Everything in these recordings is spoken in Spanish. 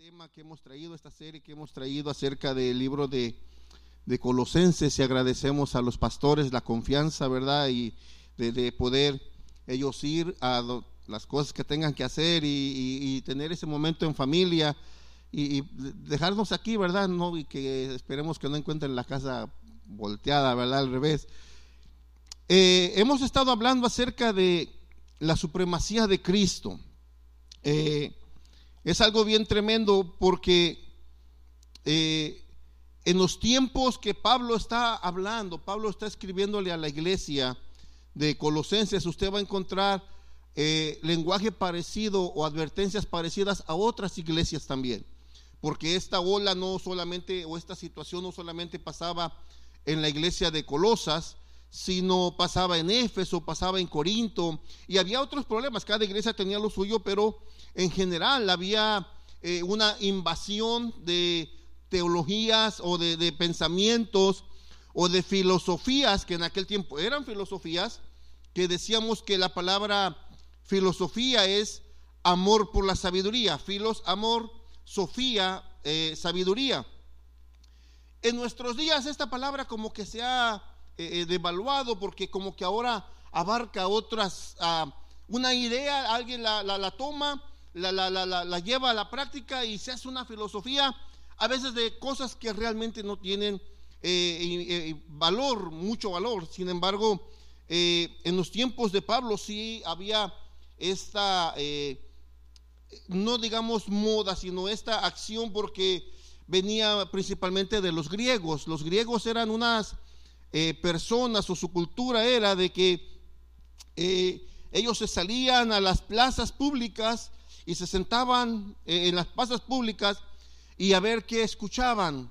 tema que hemos traído, esta serie que hemos traído acerca del libro de, de Colosenses y agradecemos a los pastores la confianza, ¿verdad? Y de, poder ellos ir a las cosas que tengan que hacer y, tener ese momento en familia y, dejarnos aquí, ¿verdad? No, y que esperemos que no encuentren la casa volteada, ¿verdad? Al revés. Eh, hemos estado hablando acerca de la supremacía de Cristo. Eh, es algo bien tremendo porque eh, en los tiempos que Pablo está hablando, Pablo está escribiéndole a la iglesia de Colosenses, usted va a encontrar eh, lenguaje parecido o advertencias parecidas a otras iglesias también. Porque esta ola no solamente, o esta situación no solamente pasaba en la iglesia de Colosas, sino pasaba en Éfeso, pasaba en Corinto, y había otros problemas, cada iglesia tenía lo suyo, pero en general había eh, una invasión de teologías o de, pensamientos o de filosofías que en aquel tiempo eran filosofías, que decíamos que la palabra filosofía es amor por la sabiduría, filos, amor, sofía, eh, sabiduría. En nuestros días esta palabra como que se ha eh, devaluado porque como que ahora abarca otras, ah, una idea, alguien la, la toma la, la, la, la, lleva a la práctica y se hace una filosofía a veces de cosas que realmente no tienen eh, eh, valor, mucho valor. Sin embargo, eh, en los tiempos de Pablo sí había esta, no digamos moda, sino esta acción porque venía principalmente de los griegos. Los griegos eran unas personas o su cultura era de que ellos se salían a las plazas públicas y se sentaban eh, en las plazas públicas y a ver qué escuchaban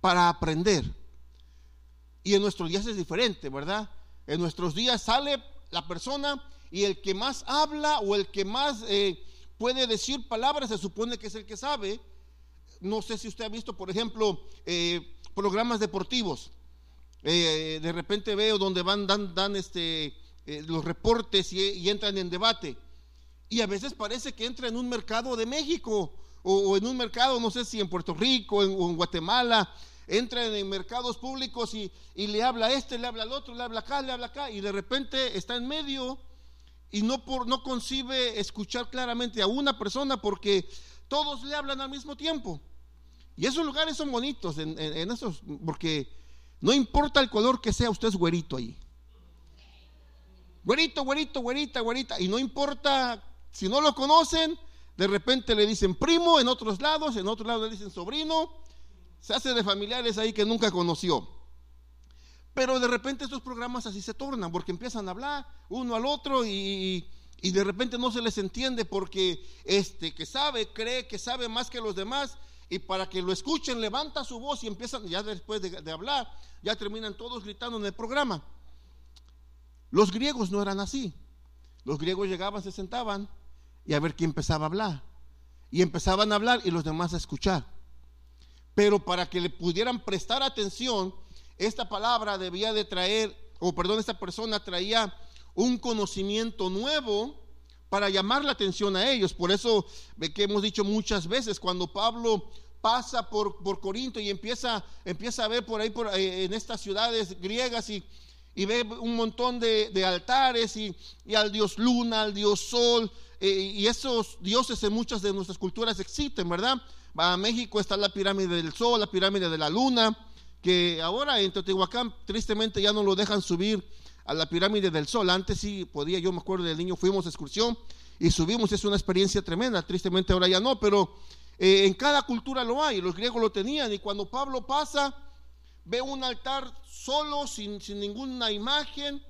para aprender. Y en nuestros días es diferente, ¿verdad? En nuestros días sale la persona y el que más habla o el que más eh, puede decir palabras se supone que es el que sabe. No sé si usted ha visto, por ejemplo, eh, programas deportivos. de repente veo donde van, dan, dan este, los reportes y entran en debate. Y a veces parece que entra en un mercado de México o, en un mercado, no sé si en Puerto Rico o en Guatemala, entra en mercados públicos y, le habla a este, le habla al otro, le habla acá, le habla acá, y de repente está en medio y no, por, no concibe escuchar claramente a una persona porque todos le hablan al mismo tiempo. Y esos lugares son bonitos, en, esos, porque no importa el color que sea, usted es güerito ahí. Güerito, güerito, güerita, güerita. Y no importa si no lo conocen, de repente le dicen primo en otros lados, en otros lados le dicen sobrino, se hace de familiares ahí que nunca conoció. Pero de repente estos programas así se tornan, porque empiezan a hablar uno al otro y, de repente no se les entiende porque este que sabe cree que sabe más que los demás y para que lo escuchen levanta su voz y empiezan, ya después de, de hablar, ya terminan todos gritando en el programa. Los griegos no eran así. Los griegos llegaban, se sentaban y a ver quién empezaba a hablar. Y empezaban a hablar y los demás a escuchar. Pero para que le pudieran prestar atención, esta palabra debía de traer, o perdón, esta persona traía un conocimiento nuevo para llamar la atención a ellos. Por eso que hemos dicho muchas veces, cuando Pablo pasa por, por Corinto y empieza, empieza a ver por ahí por, eh, en estas ciudades griegas y, y ve un montón de, de altares y, y, al dios luna, al dios sol, eh, y esos dioses en muchas de nuestras culturas existen, ¿verdad? Va a México está la pirámide del sol, la pirámide de la luna, que ahora en Teotihuacán tristemente ya no lo dejan subir a la pirámide del sol. Antes sí podía, yo me acuerdo del niño, fuimos a excursión y subimos, es una experiencia tremenda, tristemente ahora ya no, pero eh, en cada cultura lo hay, los griegos lo tenían y cuando Pablo pasa, ve un altar solo, sin, sin ninguna imagen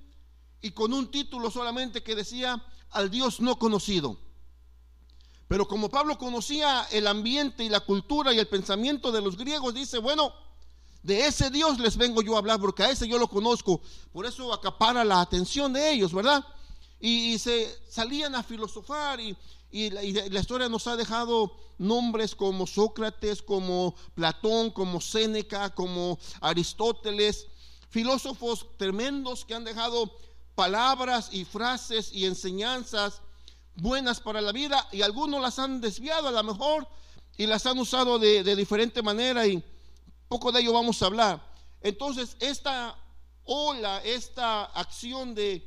y con un título solamente que decía al Dios no conocido. Pero como Pablo conocía el ambiente y la cultura y el pensamiento de los griegos, dice, bueno, de ese Dios les vengo yo a hablar, porque a ese yo lo conozco. Por eso acapara la atención de ellos, ¿verdad? Y, se salían a filosofar y, la, la, historia nos ha dejado nombres como Sócrates, como Platón, como Séneca, como Aristóteles, filósofos tremendos que han dejado palabras y frases y enseñanzas buenas para la vida y algunos las han desviado a lo mejor y las han usado de, de diferente manera y poco de ello vamos a hablar. Entonces, esta ola, esta acción de,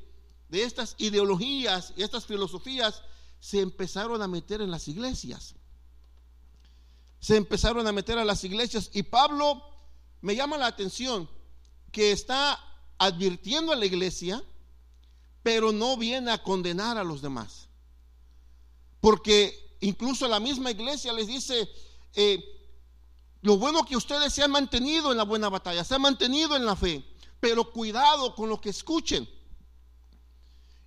de estas ideologías y estas filosofías se empezaron a meter en las iglesias. Se empezaron a meter a las iglesias y Pablo me llama la atención que está advirtiendo a la iglesia, pero no viene a condenar a los demás. Porque incluso la misma iglesia les dice, eh, lo bueno que ustedes se han mantenido en la buena batalla, se han mantenido en la fe, pero cuidado con lo que escuchen.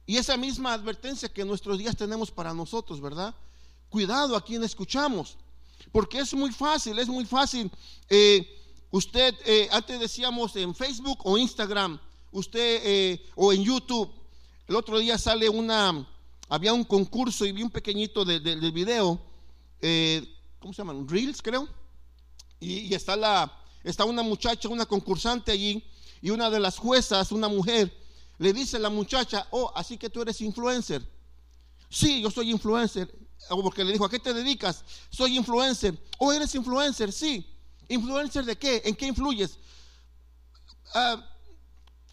Y esa misma advertencia que nuestros días tenemos para nosotros, ¿verdad? Cuidado a quien escuchamos, porque es muy fácil, es muy fácil. Eh, usted, eh, antes decíamos en Facebook o Instagram, usted, o en YouTube, el otro día sale una, había un concurso y vi un pequeñito del video, eh, ¿cómo se llaman? Reels, creo. Y, está, la, está una muchacha, una concursante allí, y una de las juezas, una mujer, le dice la muchacha, oh, así que tú eres influencer. Sí, yo soy influencer. Porque le dijo, ¿a qué te dedicas? Soy influencer. Oh, eres influencer, sí. ¿Influencer de qué? ¿En qué influyes? Ah,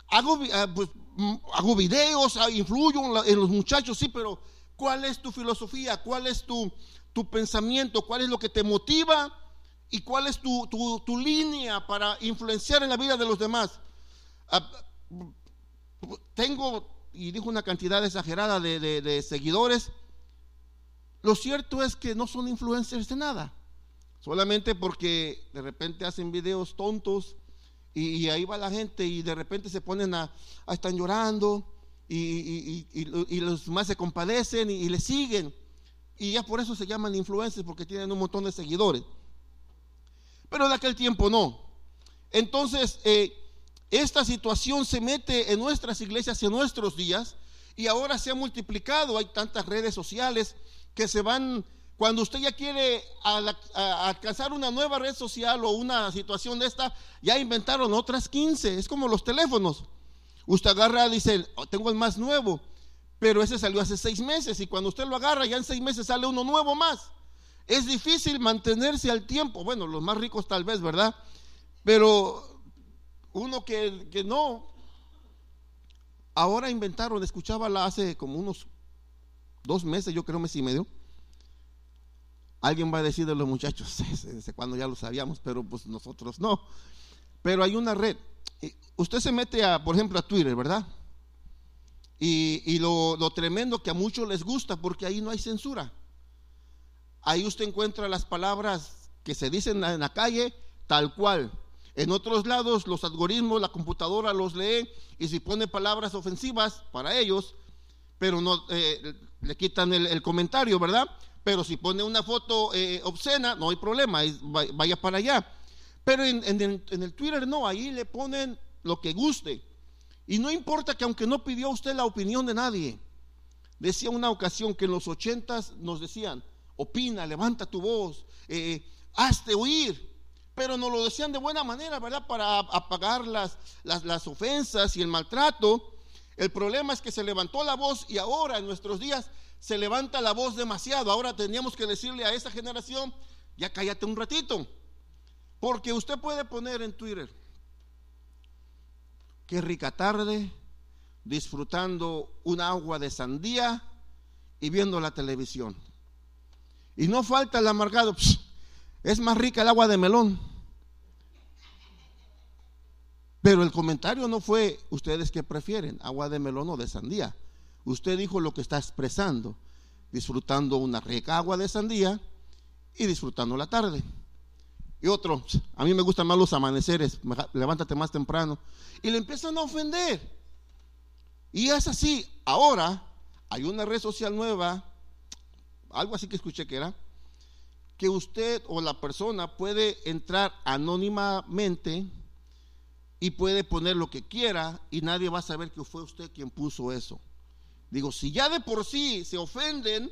hago, ah, pues, Mm, hago videos, ah, influyo en los muchachos, sí, pero ¿cuál es tu filosofía? ¿Cuál es tu, tu pensamiento? ¿Cuál es lo que te motiva? ¿Y cuál es tu, tu, línea para influenciar en la vida de los demás? Tengo, y dijo una cantidad exagerada de, de seguidores. Lo cierto es que no son influencers de nada. Solamente porque de repente hacen videos tontos y, ahí va la gente y de repente se ponen a, estar llorando y, los demás se compadecen y, le siguen. Y ya por eso se llaman influencers porque tienen un montón de seguidores. Pero en aquel tiempo no. Entonces, eh, esta situación se mete en nuestras iglesias en nuestros días y ahora se ha multiplicado. Hay tantas redes sociales que se van cuando usted ya quiere alcanzar una nueva red social o una situación de esta, ya inventaron otras 15. Es como los teléfonos. Usted agarra, dice, oh, tengo el más nuevo, pero ese salió hace seis meses y cuando usted lo agarra, ya en seis meses sale uno nuevo más. Es difícil mantenerse al tiempo. Bueno, los más ricos tal vez, ¿verdad? Pero uno que, que no. Ahora inventaron, escuchaba hace como unos dos meses, yo creo, mes y medio Alguien va a decir de los muchachos, desde cuando ya lo sabíamos, pero pues nosotros no. Pero hay una red. Usted se mete a, por ejemplo, a Twitter, ¿verdad? Y, lo, tremendo que a muchos les gusta, porque ahí no hay censura. Ahí usted encuentra las palabras que se dicen en la calle tal cual. En otros lados los algoritmos, la computadora los lee y si pone palabras ofensivas para ellos, pero no eh, le quitan el, comentario, ¿verdad? Pero si pone una foto eh, obscena, no hay problema, vaya para allá. Pero en, el, Twitter no, ahí le ponen lo que guste. Y no importa que aunque no pidió usted la opinión de nadie, decía una ocasión que en los ochentas nos decían, opina, levanta tu voz, eh, hazte oír. Pero nos lo decían de buena manera, ¿verdad? Para apagar las, las, las ofensas y el maltrato. El problema es que se levantó la voz y ahora en nuestros días se levanta la voz demasiado. Ahora tendríamos que decirle a esa generación, ya cállate un ratito. Porque usted puede poner en Twitter, qué rica tarde, disfrutando un agua de sandía y viendo la televisión. Y no falta el amargado, es más rica el agua de melón. Pero el comentario no fue, ustedes que prefieren, agua de melón o de sandía. Usted dijo lo que está expresando, disfrutando una rica agua de sandía y disfrutando la tarde. Y otro, a mí me gustan más los amaneceres, levántate más temprano. Y le empiezan a ofender. Y es así. Ahora hay una red social nueva, algo así que escuché que era, que usted o la persona puede entrar anónimamente y puede poner lo que quiera y nadie va a saber que fue usted quien puso eso. Digo, si ya de por sí se ofenden,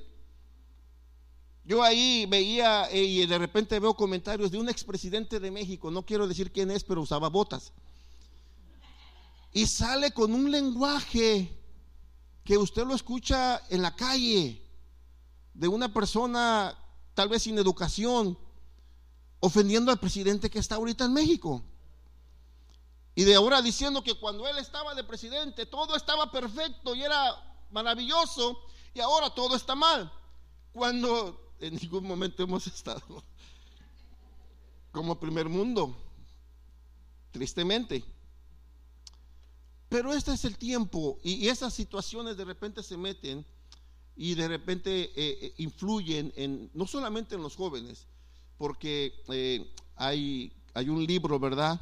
yo ahí veía eh, y de repente veo comentarios de un expresidente de México, no quiero decir quién es, pero usaba botas. Y sale con un lenguaje que usted lo escucha en la calle, de una persona tal vez sin educación, ofendiendo al presidente que está ahorita en México. Y de ahora diciendo que cuando él estaba de presidente todo estaba perfecto y era maravilloso y ahora todo está mal. Cuando en ningún momento hemos estado como primer mundo, tristemente. Pero este es el tiempo y, esas situaciones de repente se meten y de repente eh, eh, influyen en no solamente en los jóvenes, porque eh, hay, hay un libro, ¿verdad?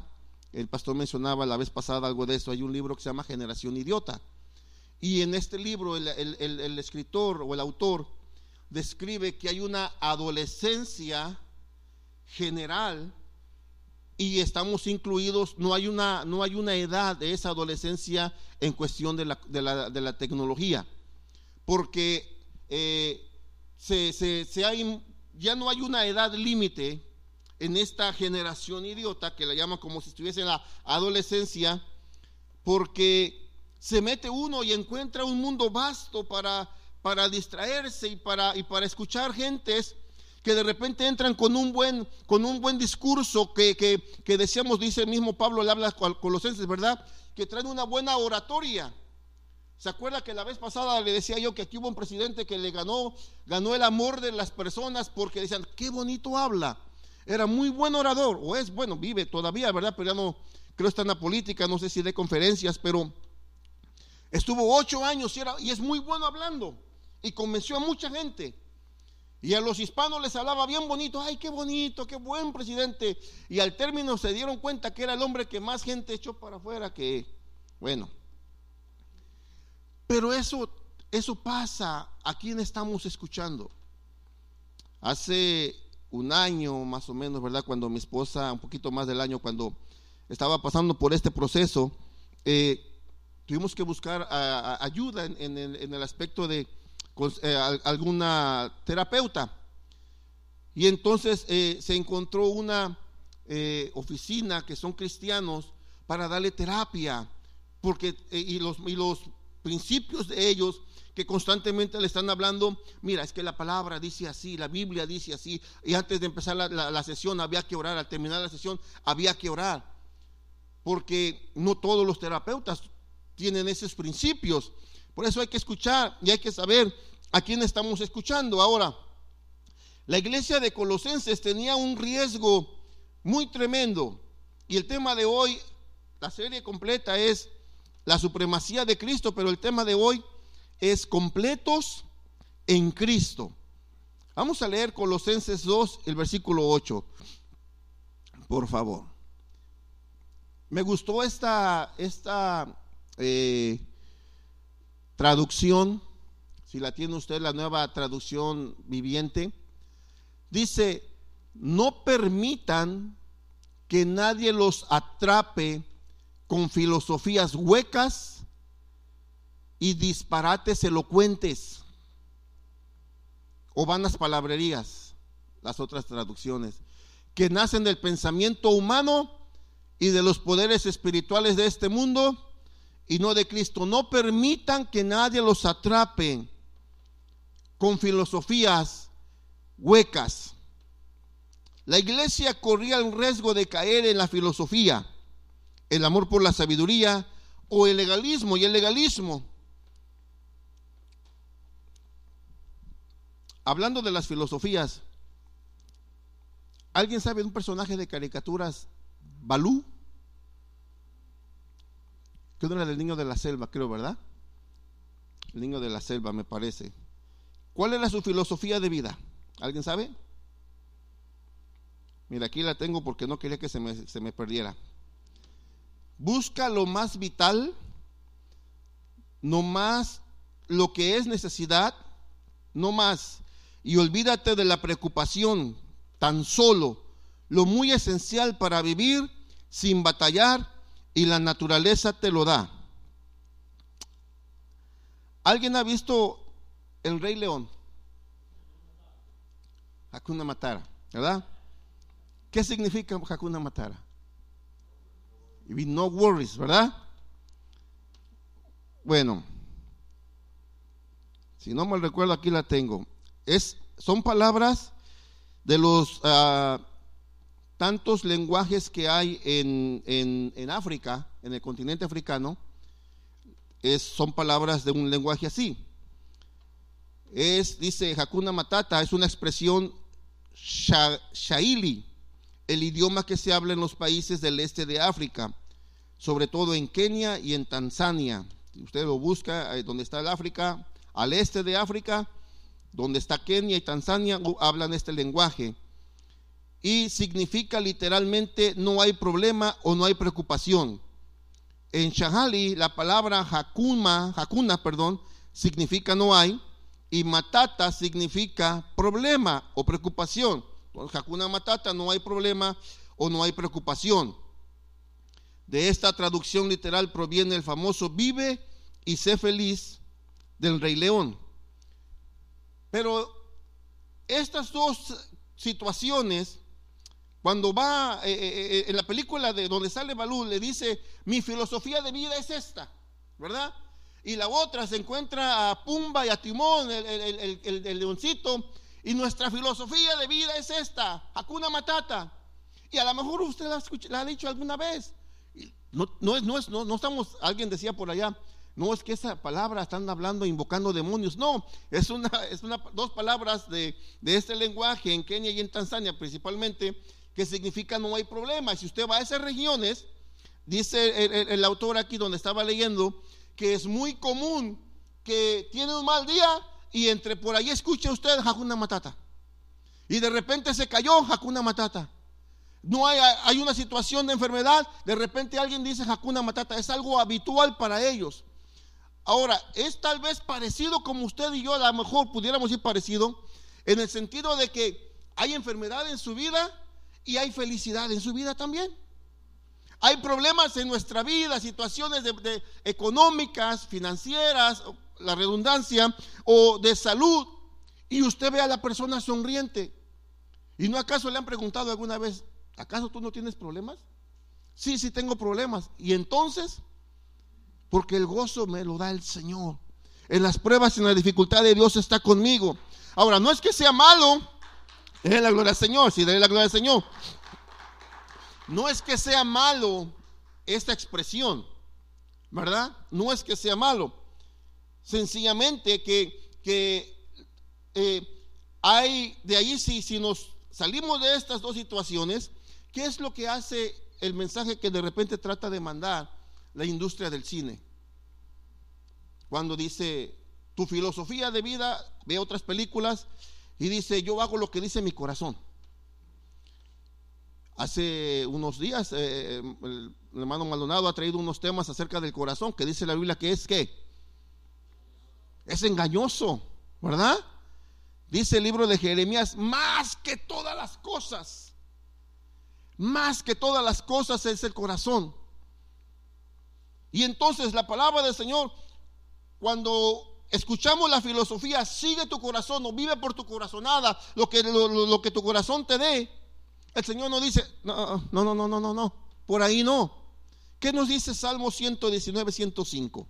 El pastor mencionaba la vez pasada algo de eso, hay un libro que se llama Generación Idiota. Y en este libro el, el escritor o el autor describe que hay una adolescencia general y estamos incluidos, no hay una, no hay una edad de esa adolescencia en cuestión de la, de la, de la tecnología, porque eh, se, se, hay, ya no hay una edad límite en esta generación idiota que la llaman como si estuviese en la adolescencia, porque se mete uno y encuentra un mundo vasto para, para distraerse y para, y para escuchar gentes que de repente entran con un buen, con un buen discurso que, que, decíamos, dice el mismo Pablo, le habla a Colosenses, ¿verdad? Que traen una buena oratoria. ¿Se acuerda que la vez pasada le decía yo que aquí hubo un presidente que le ganó, ganó el amor de las personas porque decían, qué bonito habla? Era muy buen orador, o es, bueno, vive todavía, ¿verdad? Pero ya no, creo está en la política, no sé si de conferencias, pero estuvo ocho años y, era, y es muy bueno hablando y convenció a mucha gente. Y a los hispanos les hablaba bien bonito, ay, qué bonito, qué buen presidente. Y al término se dieron cuenta que era el hombre que más gente echó para afuera que, bueno. Pero eso, eso pasa a quien estamos escuchando. Hace un año más o menos, ¿verdad? Cuando mi esposa, un poquito más del año, cuando estaba pasando por este proceso, eh, tuvimos que buscar ayuda en el aspecto de eh, alguna terapeuta. Y entonces eh, se encontró una oficina que son cristianos para darle terapia, porque y, los, y los principios de ellos que constantemente le están hablando, mira, es que la palabra dice así, la Biblia dice así, y antes de empezar la, la, sesión había que orar, al terminar la sesión había que orar, porque no todos los terapeutas tienen esos principios, por eso hay que escuchar y hay que saber a quién estamos escuchando. Ahora, la iglesia de Colosenses tenía un riesgo muy tremendo. Y el tema de hoy, la serie completa es la supremacía de Cristo, pero el tema de hoy es completos en Cristo. Vamos a leer Colosenses 2, el versículo 8, por favor. Me gustó esta, esta eh, traducción, si la tiene usted, la nueva traducción viviente, dice, no permitan que nadie los atrape con filosofías huecas y disparates elocuentes o vanas palabrerías, las otras traducciones, que nacen del pensamiento humano y de los poderes espirituales de este mundo y no de Cristo. No permitan que nadie los atrape con filosofías huecas. La iglesia corría el riesgo de caer en la filosofía, el amor por la sabiduría o el legalismo. Y el legalismo, hablando de las filosofías, ¿alguien sabe de un personaje de caricaturas, Balú? que era del niño de la selva, creo, ¿verdad? El niño de la selva, me parece. ¿Cuál era su filosofía de vida? ¿Alguien sabe? Mira, aquí la tengo porque no quería que se me, se me perdiera. Busca lo más vital, no más lo que es necesidad, no más. Y olvídate de la preocupación, tan solo lo muy esencial para vivir sin batallar y la naturaleza te lo da. ¿Alguien ha visto el Rey León? Hakuna Matara, ¿verdad? ¿Qué significa Hakuna Matara? No worries, ¿verdad? Bueno, si no me recuerdo, aquí la tengo. Es, son palabras de los uh, tantos lenguajes que hay en, en, en África, en el continente africano, es, son palabras de un lenguaje así. Es, dice Hakuna Matata, es una expresión Shaili, el idioma que se habla en los países del este de África, sobre todo en Kenia y en Tanzania. Si usted lo busca, eh, donde está el África, al este de África, donde está Kenia y Tanzania, hablan este lenguaje. Y significa literalmente no hay problema o no hay preocupación. En Shahali la palabra Hakuna, Hakuna, perdón, significa no hay y Matata significa problema o preocupación. Entonces, Hakuna Matata no hay problema o no hay preocupación. De esta traducción literal proviene el famoso vive y sé feliz del Rey León. Pero estas dos situaciones, cuando va eh, eh, eh, en la película de donde sale Balú, le dice, mi filosofía de vida es esta, ¿verdad? Y la otra se encuentra a Pumba y a Timón, el, leoncito, y nuestra filosofía de vida es esta, Hakuna Matata. Y a lo mejor usted la, ha dicho alguna vez. No, es, no, es, no, no estamos, alguien decía por allá, no es que esa palabra están hablando, invocando demonios. No, es una, es una, dos palabras de, este lenguaje en Kenia y en Tanzania principalmente, que significa no hay problema. Y si usted va a esas regiones, dice el, autor aquí donde estaba leyendo, que es muy común que tiene un mal día y entre por ahí escucha usted Hakuna Matata. Y de repente se cayó Hakuna Matata. No hay, hay una situación de enfermedad, de repente alguien dice Hakuna Matata. Es algo habitual para ellos. Ahora, es tal vez parecido como usted y yo, a lo mejor pudiéramos ir parecido, en el sentido de que hay enfermedad en su vida y hay felicidad en su vida también. Hay problemas en nuestra vida, situaciones de, económicas, financieras, la redundancia, o de salud, y usted ve a la persona sonriente. ¿Y no acaso le han preguntado alguna vez, ¿acaso tú no tienes problemas? Sí, sí tengo problemas. Y entonces, porque el gozo me lo da el Señor. En las pruebas y en la dificultad de Dios está conmigo. Ahora, no es que sea malo, es la gloria al Señor, si sí, la gloria al Señor. No es que sea malo esta expresión, ¿verdad? No es que sea malo. Sencillamente que, que eh, hay, de ahí si, si nos salimos de estas dos situaciones, ¿qué es lo que hace el mensaje que de repente trata de mandar? La industria del cine. Cuando dice, tu filosofía de vida, ve otras películas y dice, yo hago lo que dice mi corazón. Hace unos días eh, el hermano Maldonado ha traído unos temas acerca del corazón que dice la Biblia que es que es engañoso, ¿verdad? Dice el libro de Jeremías, más que todas las cosas, más que todas las cosas es el corazón. Y entonces la palabra del Señor, cuando escuchamos la filosofía, sigue tu corazón o vive por tu corazonada, lo que, lo, que tu corazón te dé, el Señor nos dice, no, no, no, no, no, no, no, por ahí no. ¿Qué nos dice Salmo 119, 105?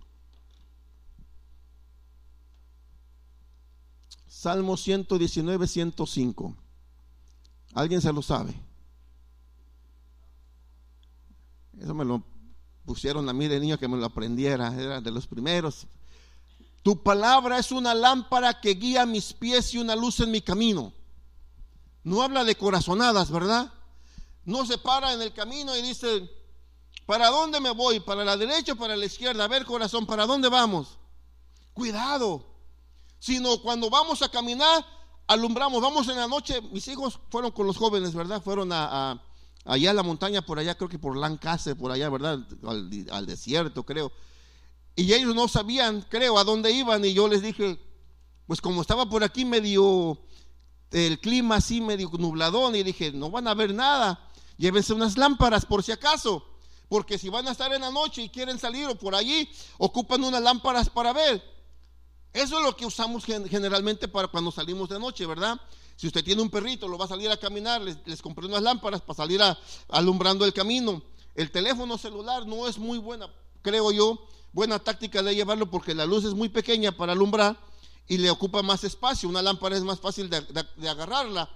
Salmo 119, 105. ¿Alguien se lo sabe? Eso me lo pusieron a mí de niño que me lo aprendiera, era de los primeros. Tu palabra es una lámpara que guía mis pies y una luz en mi camino. No habla de corazonadas, ¿verdad? No se para en el camino y dice, ¿para dónde me voy? ¿Para la derecha o para la izquierda? A ver, corazón, ¿para dónde vamos? Cuidado. Sino cuando vamos a caminar, alumbramos. Vamos en la noche. Mis hijos fueron con los jóvenes, ¿verdad? Fueron a allá en la montaña, por allá, creo que por Lancaster, por allá, ¿verdad? Al, desierto, creo. Y ellos no sabían, creo, a dónde iban. Y yo les dije, pues como estaba por aquí medio, el clima así medio nubladón, y dije, no van a ver nada. Llévense unas lámparas por si acaso. Porque si van a estar en la noche y quieren salir o por allí, ocupan unas lámparas para ver. Eso es lo que usamos generalmente para cuando salimos de noche, ¿verdad? Si usted tiene un perrito, lo va a salir a caminar, les, compré unas lámparas para salir alumbrando el camino. El teléfono celular no es muy buena, creo yo, buena táctica de llevarlo porque la luz es muy pequeña para alumbrar y le ocupa más espacio. Una lámpara es más fácil de, agarrarla.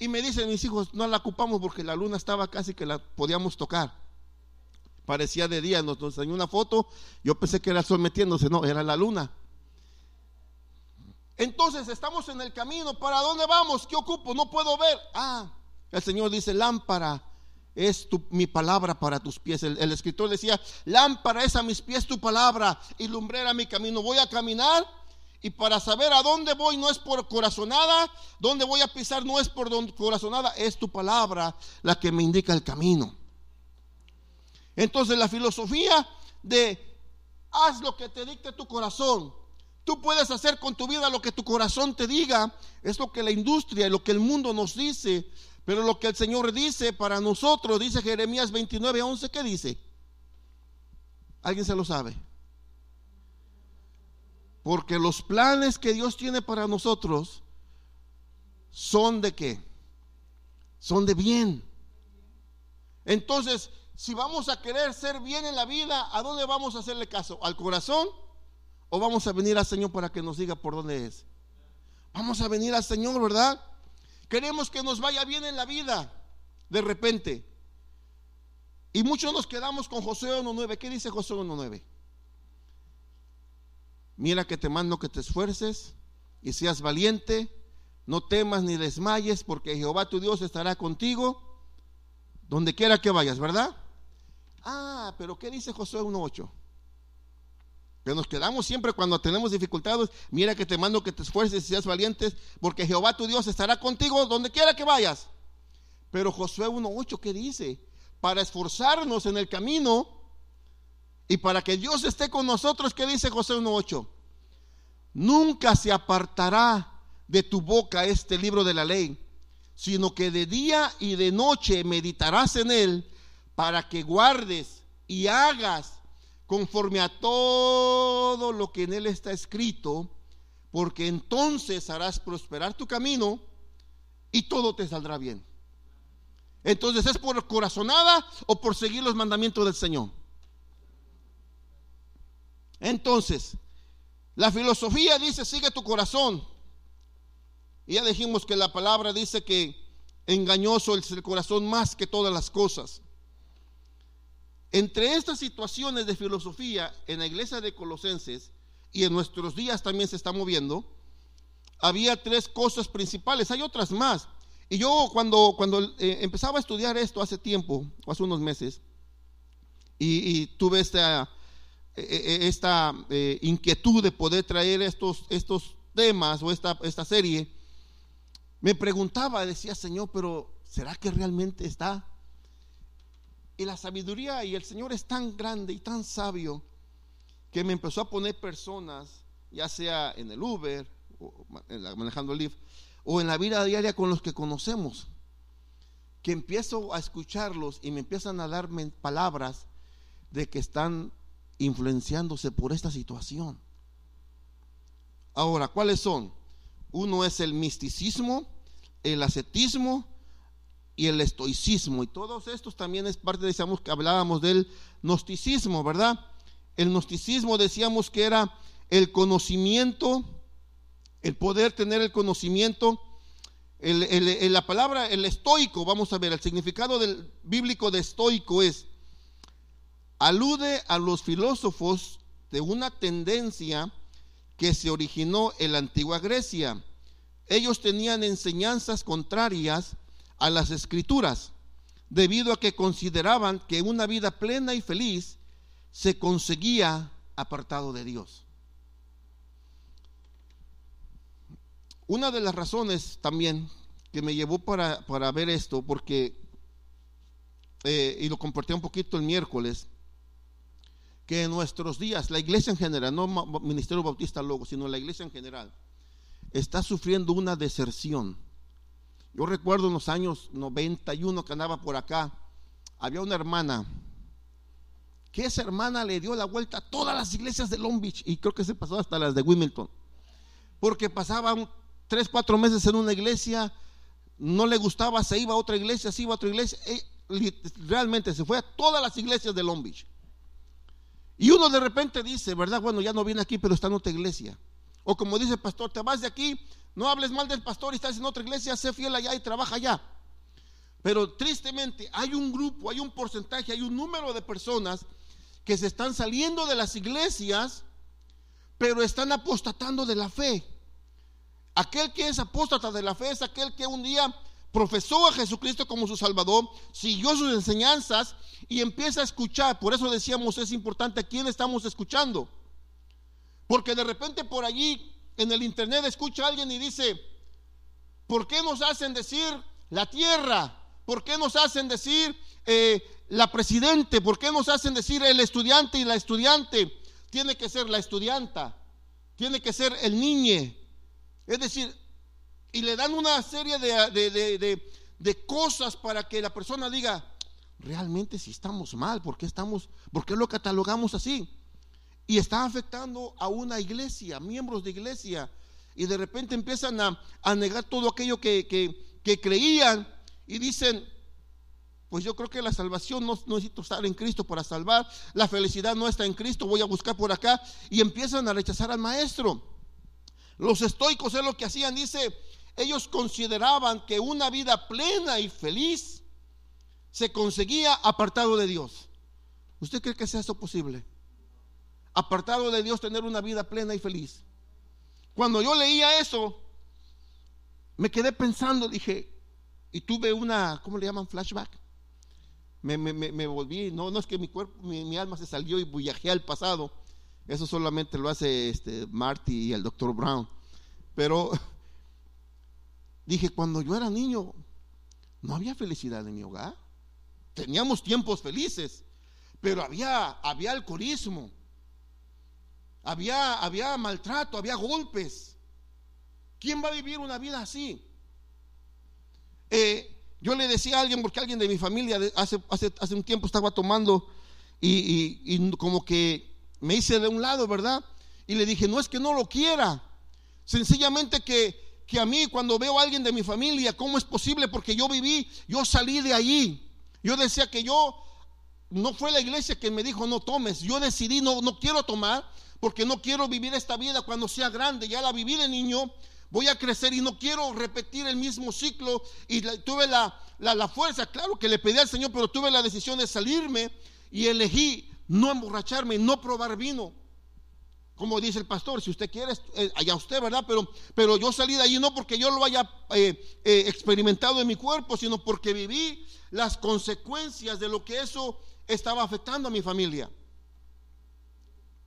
Y me dicen mis hijos, no la ocupamos porque la luna estaba casi que la podíamos tocar. Parecía de día, nos enseñó una foto, yo pensé que era el sol metiéndose, no, era la luna. Entonces estamos en el camino, ¿para dónde vamos? ¿Qué ocupo? No puedo ver. Ah, el Señor dice, lámpara es mi palabra para tus pies. El, el, escritor decía, lámpara es a mis pies tu palabra y lumbrera mi camino. Voy a caminar y para saber a dónde voy no es por corazonada, dónde voy a pisar no es por corazonada, es tu palabra la que me indica el camino. Entonces la filosofía de haz lo que te dicte tu corazón. Tú puedes hacer con tu vida lo que tu corazón te diga. Es lo que la industria y lo que el mundo nos dice. Pero lo que el Señor dice para nosotros, dice Jeremías 29, 11, ¿qué dice? ¿Alguien se lo sabe? Porque los planes que Dios tiene para nosotros son de qué? Son de bien. Entonces, si vamos a querer ser bien en la vida, ¿a dónde vamos a hacerle caso? ¿Al corazón? ¿O vamos a venir al Señor para que nos diga por dónde es? Vamos a venir al Señor, ¿verdad? Queremos que nos vaya bien en la vida, de repente. Y muchos nos quedamos con José 1.9. ¿Qué dice José 1.9? Mira que te mando que te esfuerces y seas valiente, no temas ni desmayes, porque Jehová tu Dios estará contigo donde quiera que vayas, ¿verdad? Ah, pero ¿qué dice Josué 1.8? Que nos quedamos siempre cuando tenemos dificultades. Mira que te mando que te esfuerces y seas valientes, porque Jehová tu Dios estará contigo donde quiera que vayas. Pero Josué 1.8, ¿qué dice? Para esforzarnos en el camino y para que Dios esté con nosotros, ¿qué dice Josué 1.8? Nunca se apartará de tu boca este libro de la ley, sino que de día y de noche meditarás en él para que guardes y hagas conforme a todo lo que en él está escrito, porque entonces harás prosperar tu camino y todo te saldrá bien. Entonces, ¿es por corazonada o por seguir los mandamientos del Señor? Entonces, la filosofía dice, sigue tu corazón. Y ya dijimos que la palabra dice que engañoso es el corazón más que todas las cosas. Entre estas situaciones de filosofía en la iglesia de Colosenses y en nuestros días también se está moviendo, había tres cosas principales, hay otras más. Y yo cuando, cuando eh, empezaba a estudiar esto hace tiempo, hace unos meses, y, tuve esta, eh, eh, esta inquietud de poder traer estos, estos temas o esta, esta serie, me preguntaba, decía Señor, pero ¿será que realmente está y la sabiduría y el Señor es tan grande y tan sabio que me empezó a poner personas, ya sea en el Uber, o manejando el Lyft, o en la vida diaria con los que conocemos, que empiezo a escucharlos y me empiezan a darme palabras de que están influenciándose por esta situación. Ahora, ¿cuáles son? Uno es el misticismo, el ascetismo y el estoicismo. Y todos estos también es parte, decíamos que hablábamos del gnosticismo, ¿verdad? El gnosticismo decíamos que era el conocimiento, el poder tener el conocimiento. El, la palabra, el estoico, vamos a ver, el significado del bíblico de estoico es, alude a los filósofos de una tendencia que se originó en la antigua Grecia. Ellos tenían enseñanzas contrarias a las escrituras, debido a que consideraban que una vida plena y feliz se conseguía apartado de Dios. Una de las razones también que me llevó para, ver esto, porque, eh, y lo compartí un poquito el miércoles, que en nuestros días, la iglesia en general, no Ministerio Bautista Logo, sino la iglesia en general, está sufriendo una deserción yo recuerdo en los años 91 que andaba por acá, había una hermana, que esa hermana le dio la vuelta a todas las iglesias de Long Beach y creo que se pasó hasta las de Wilmington, porque pasaban tres, cuatro meses en una iglesia, no le gustaba, se iba a otra iglesia, se iba a otra iglesia, realmente se fue a todas las iglesias de Long Beach. Y uno de repente dice, ¿verdad? Bueno, ya no viene aquí, pero está en otra iglesia. O como dice el pastor, te vas de aquí, No hables mal del pastor y estás en otra iglesia, sé fiel allá y trabaja allá. Pero tristemente hay un grupo, hay un porcentaje, hay un número de personas que se están saliendo de las iglesias, pero están apostatando de la fe. Aquel que es apóstata de la fe es aquel que un día profesó a Jesucristo como su Salvador, siguió sus enseñanzas y empieza a escuchar. Por eso decíamos, es importante quién estamos escuchando. Porque de repente por allí en el internet escucha a alguien y dice, ¿por qué nos hacen decir la tierra? ¿Por qué nos hacen decir eh, la presidente? ¿Por qué nos hacen decir el estudiante y la estudiante? Tiene que ser la estudianta, tiene que ser el niñe. Es decir, y le dan una serie de, de, cosas para que la persona diga, realmente si estamos mal, ¿por qué, estamos, ¿por qué lo catalogamos así? Y está afectando a una iglesia, miembros de iglesia, y de repente empiezan a, negar todo aquello que, que, creían y dicen, pues yo creo que la salvación no, no, necesito estar en Cristo para salvar, la felicidad no está en Cristo, voy a buscar por acá, y empiezan a rechazar al maestro. Los estoicos es lo que hacían, dice, ellos consideraban que una vida plena y feliz se conseguía apartado de Dios. ¿Usted cree que sea eso posible? Apartado de Dios, tener una vida plena y feliz. Cuando yo leía eso, me quedé pensando, dije, y tuve una, ¿cómo le llaman? Flashback. Me, me, volví, no, no es que mi cuerpo, mi, alma se salió y viajé al pasado. Eso solamente lo hace este Marty y el doctor Brown. Pero dije, cuando yo era niño, no había felicidad en mi hogar. Teníamos tiempos felices, pero había, había alcoholismo, había, había maltrato, había golpes. ¿Quién va a vivir una vida así? Eh, yo le decía a alguien, porque alguien de mi familia hace, hace, hace un tiempo estaba tomando y, y, como que me hice de un lado, ¿verdad? Y le dije, no es que no lo quiera, sencillamente que que a mí cuando veo a alguien de mi familia, ¿cómo es posible? Porque yo viví, yo salí de allí. Yo decía que yo, no fue la iglesia que me dijo no tomes, yo decidí no, no quiero tomar porque no quiero vivir esta vida cuando sea grande, ya la viví de niño, voy a crecer y no quiero repetir el mismo ciclo y tuve la, la fuerza, claro que le pedí al Señor, pero tuve la decisión de salirme y elegí no emborracharme, no probar vino como dice el pastor, si usted quiere, eh, allá usted, ¿verdad? Pero, pero yo salí de allí no porque yo lo haya eh, eh, experimentado en mi cuerpo, sino porque viví las consecuencias de lo que eso estaba afectando a mi familia.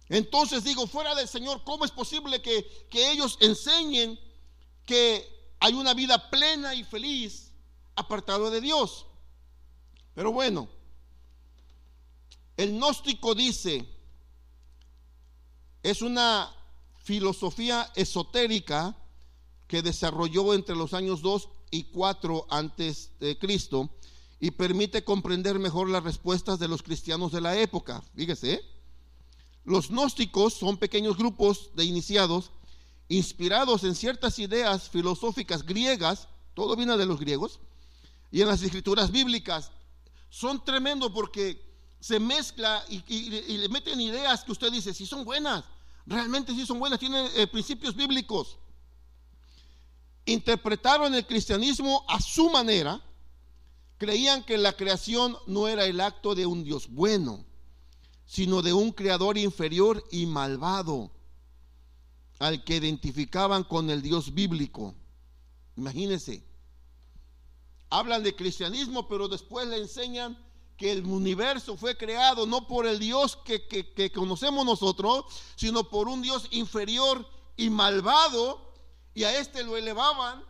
Entonces digo, fuera del Señor, ¿cómo es posible que, que ellos enseñen que hay una vida plena y feliz apartado de Dios? Pero bueno, el gnóstico dice, es una filosofía esotérica que desarrolló entre los años 2 y 4 antes de Cristo y permite comprender mejor las respuestas de los cristianos de la época. Fíjese, ¿eh? Los gnósticos son pequeños grupos de iniciados inspirados en ciertas ideas filosóficas griegas, todo viene de los griegos, y en las escrituras bíblicas. Son tremendos porque se mezcla y, le meten ideas que usted dice, si son buenas, realmente si son buenas, tienen eh, principios bíblicos. Interpretaron el cristianismo a su manera, creían que la creación no era el acto de un Dios bueno, sino de un creador inferior y malvado, al que identificaban con el Dios bíblico. Imagínense, hablan de cristianismo, pero después le enseñan que el universo fue creado no por el Dios que, conocemos nosotros, sino por un Dios inferior y malvado, y a este lo elevaban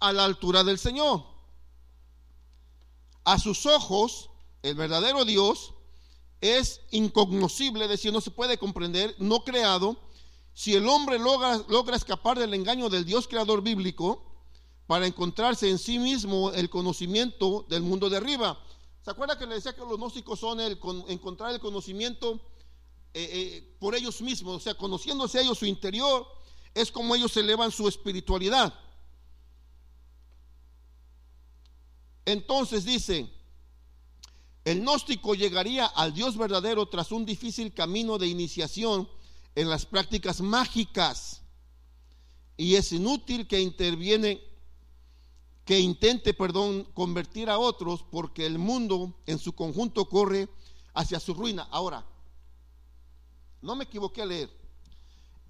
a la altura del Señor. A sus ojos, el verdadero Dios es incognoscible, es decir, no se puede comprender, no creado. Si el hombre logra, logra escapar del engaño del Dios creador bíblico para encontrarse en sí mismo el conocimiento del mundo de arriba, ¿Se acuerda que le decía que los gnósticos son el encontrar el conocimiento eh, eh, por ellos mismos? O sea, conociéndose ellos su interior, es como ellos elevan su espiritualidad. Entonces dice, el gnóstico llegaría al Dios verdadero tras un difícil camino de iniciación en las prácticas mágicas. y es inútil que interviene que intente, perdón, convertir a otros porque el mundo en su conjunto corre hacia su ruina. Ahora, no me equivoqué a leer.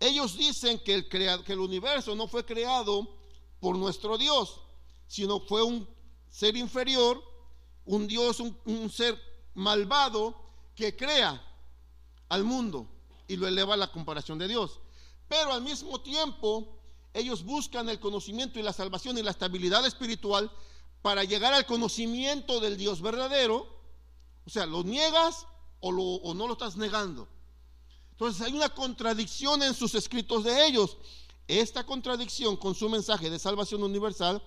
Ellos dicen que el, que el universo no fue creado por nuestro Dios, sino fue un ser inferior, un Dios, un, ser malvado que crea al mundo y lo eleva a la comparación de Dios. Pero al mismo tiempo ellos buscan el conocimiento y la salvación y la estabilidad espiritual para llegar al conocimiento del Dios verdadero. O sea, lo niegas o, lo, no lo estás negando. Entonces hay una contradicción en sus escritos de ellos. Esta contradicción con su mensaje de salvación universal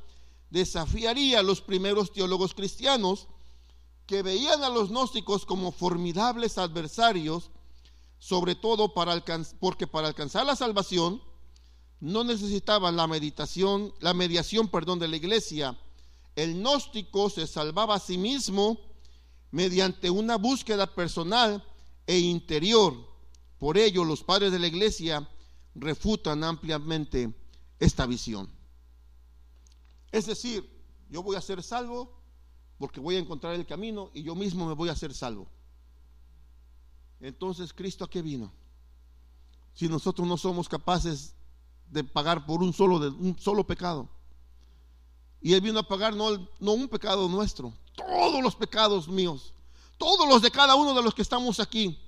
desafiaría a los primeros teólogos cristianos que veían a los gnósticos como formidables adversarios, sobre todo para porque para alcanzar la salvación no necesitaban la meditación, la mediación, perdón, de la iglesia. El gnóstico se salvaba a sí mismo mediante una búsqueda personal e interior. Por ello, los padres de la iglesia refutan ampliamente esta visión. Es decir, yo voy a ser salvo porque voy a encontrar el camino y yo mismo me voy a hacer salvo. Entonces, ¿Cristo a qué vino? Si nosotros no somos capaces de pagar por un solo, un solo pecado. Y Él vino a pagar no un pecado nuestro, todos los pecados míos, todos los de cada uno de los que estamos aquí,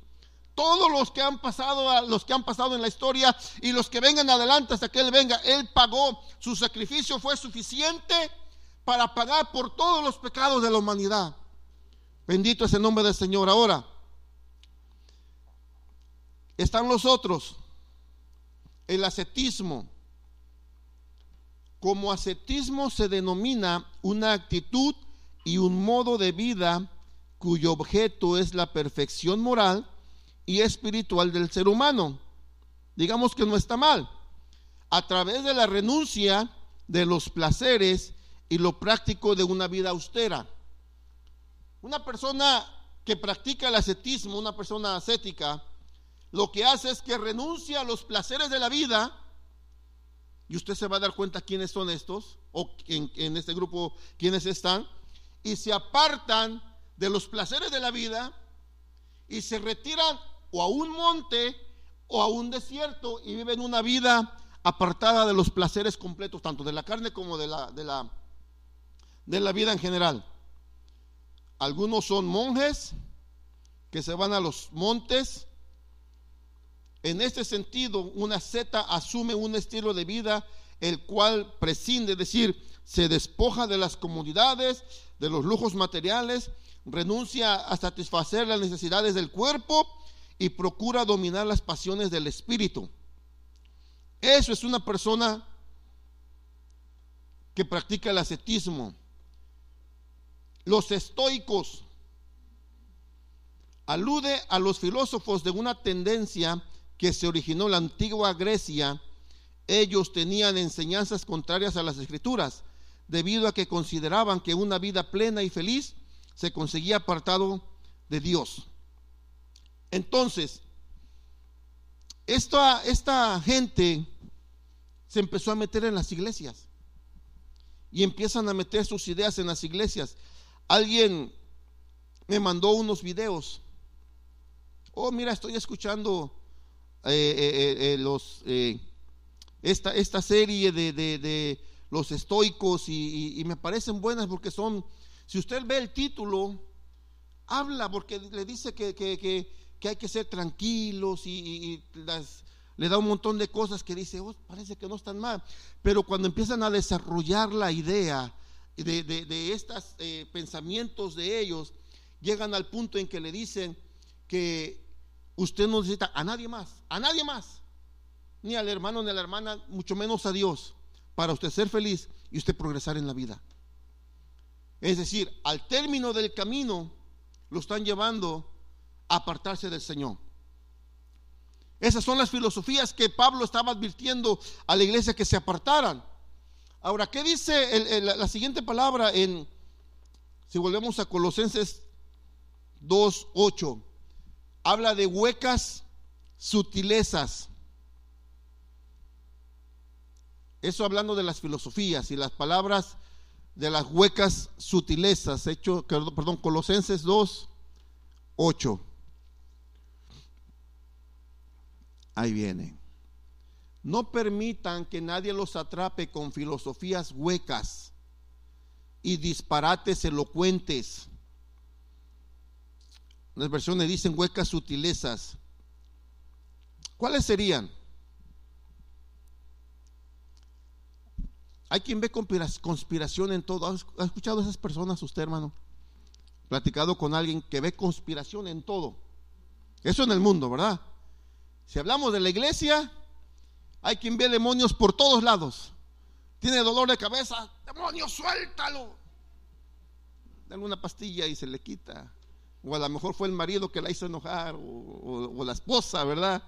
todos los que han pasado, los que han pasado en la historia y los que vengan adelante hasta que Él venga, Él pagó, su sacrificio fue suficiente para pagar por todos los pecados de la humanidad. Bendito es el nombre del Señor. Ahora, están los otros el ascetismo. Como ascetismo se denomina una actitud y un modo de vida cuyo objeto es la perfección moral y espiritual del ser humano. Digamos que no está mal. A través de la renuncia de los placeres y lo práctico de una vida austera. Una persona que practica el ascetismo, una persona ascética, lo que hace es que renuncia a los placeres de la vida, y usted se va a dar cuenta quiénes son estos, o en, este grupo quiénes están, y se apartan de los placeres de la vida y se retiran o a un monte o a un desierto y viven una vida apartada de los placeres completos, tanto de la carne como de la, de la, de la vida en general. Algunos son monjes que se van a los montes en este sentido, una zeta asume un estilo de vida el cual prescinde, es decir, se despoja de las comodidades, de los lujos materiales, renuncia a satisfacer las necesidades del cuerpo y procura dominar las pasiones del espíritu. Eso es una persona que practica el ascetismo. Los estoicos alude a los filósofos de una tendencia que se originó en la antigua Grecia, ellos tenían enseñanzas contrarias a las escrituras, debido a que consideraban que una vida plena y feliz se conseguía apartado de Dios. Entonces, esta, esta gente se empezó a meter en las iglesias y empiezan a meter sus ideas en las iglesias. Alguien me mandó unos videos. Oh, mira, estoy escuchando eh, eh, eh, esta, esta serie de, de, los estoicos y, me parecen buenas porque son, si usted ve el título, habla porque le dice que, que, hay que ser tranquilos y, las, le da un montón de cosas que dice, oh, parece que no están mal, pero cuando empiezan a desarrollar la idea de, de, estos pensamientos de ellos, llegan al punto en que le dicen que Usted no necesita a nadie más, a nadie más, ni al hermano ni a la hermana, mucho menos a Dios, para usted ser feliz y usted progresar en la vida. Es decir, al término del camino lo están llevando apartarse del Señor. Esas son las filosofías que Pablo estaba advirtiendo a la iglesia que se apartaran. Ahora, ¿qué dice la siguiente palabra en, si volvemos a Colosenses 2.8? habla de huecas sutilezas. Eso hablando de las filosofías y las palabras de las huecas sutilezas, hecho, perdón, Colosenses 2, 8. Ahí viene. No permitan que nadie los atrape con filosofías huecas y disparates elocuentes. Las versiones dicen huecas sutilezas. ¿Cuáles serían? Hay quien ve conspiración en todo. ¿Ha escuchado a esas personas usted, hermano? Platicado con alguien que ve conspiración en todo. Eso en el mundo, ¿verdad? Si hablamos de la iglesia, hay quien ve demonios por todos lados. Tiene dolor de cabeza, demonio, suéltalo. Dale una pastilla y se le quita. O a lo mejor fue el marido que la hizo enojar, o, la esposa, ¿verdad?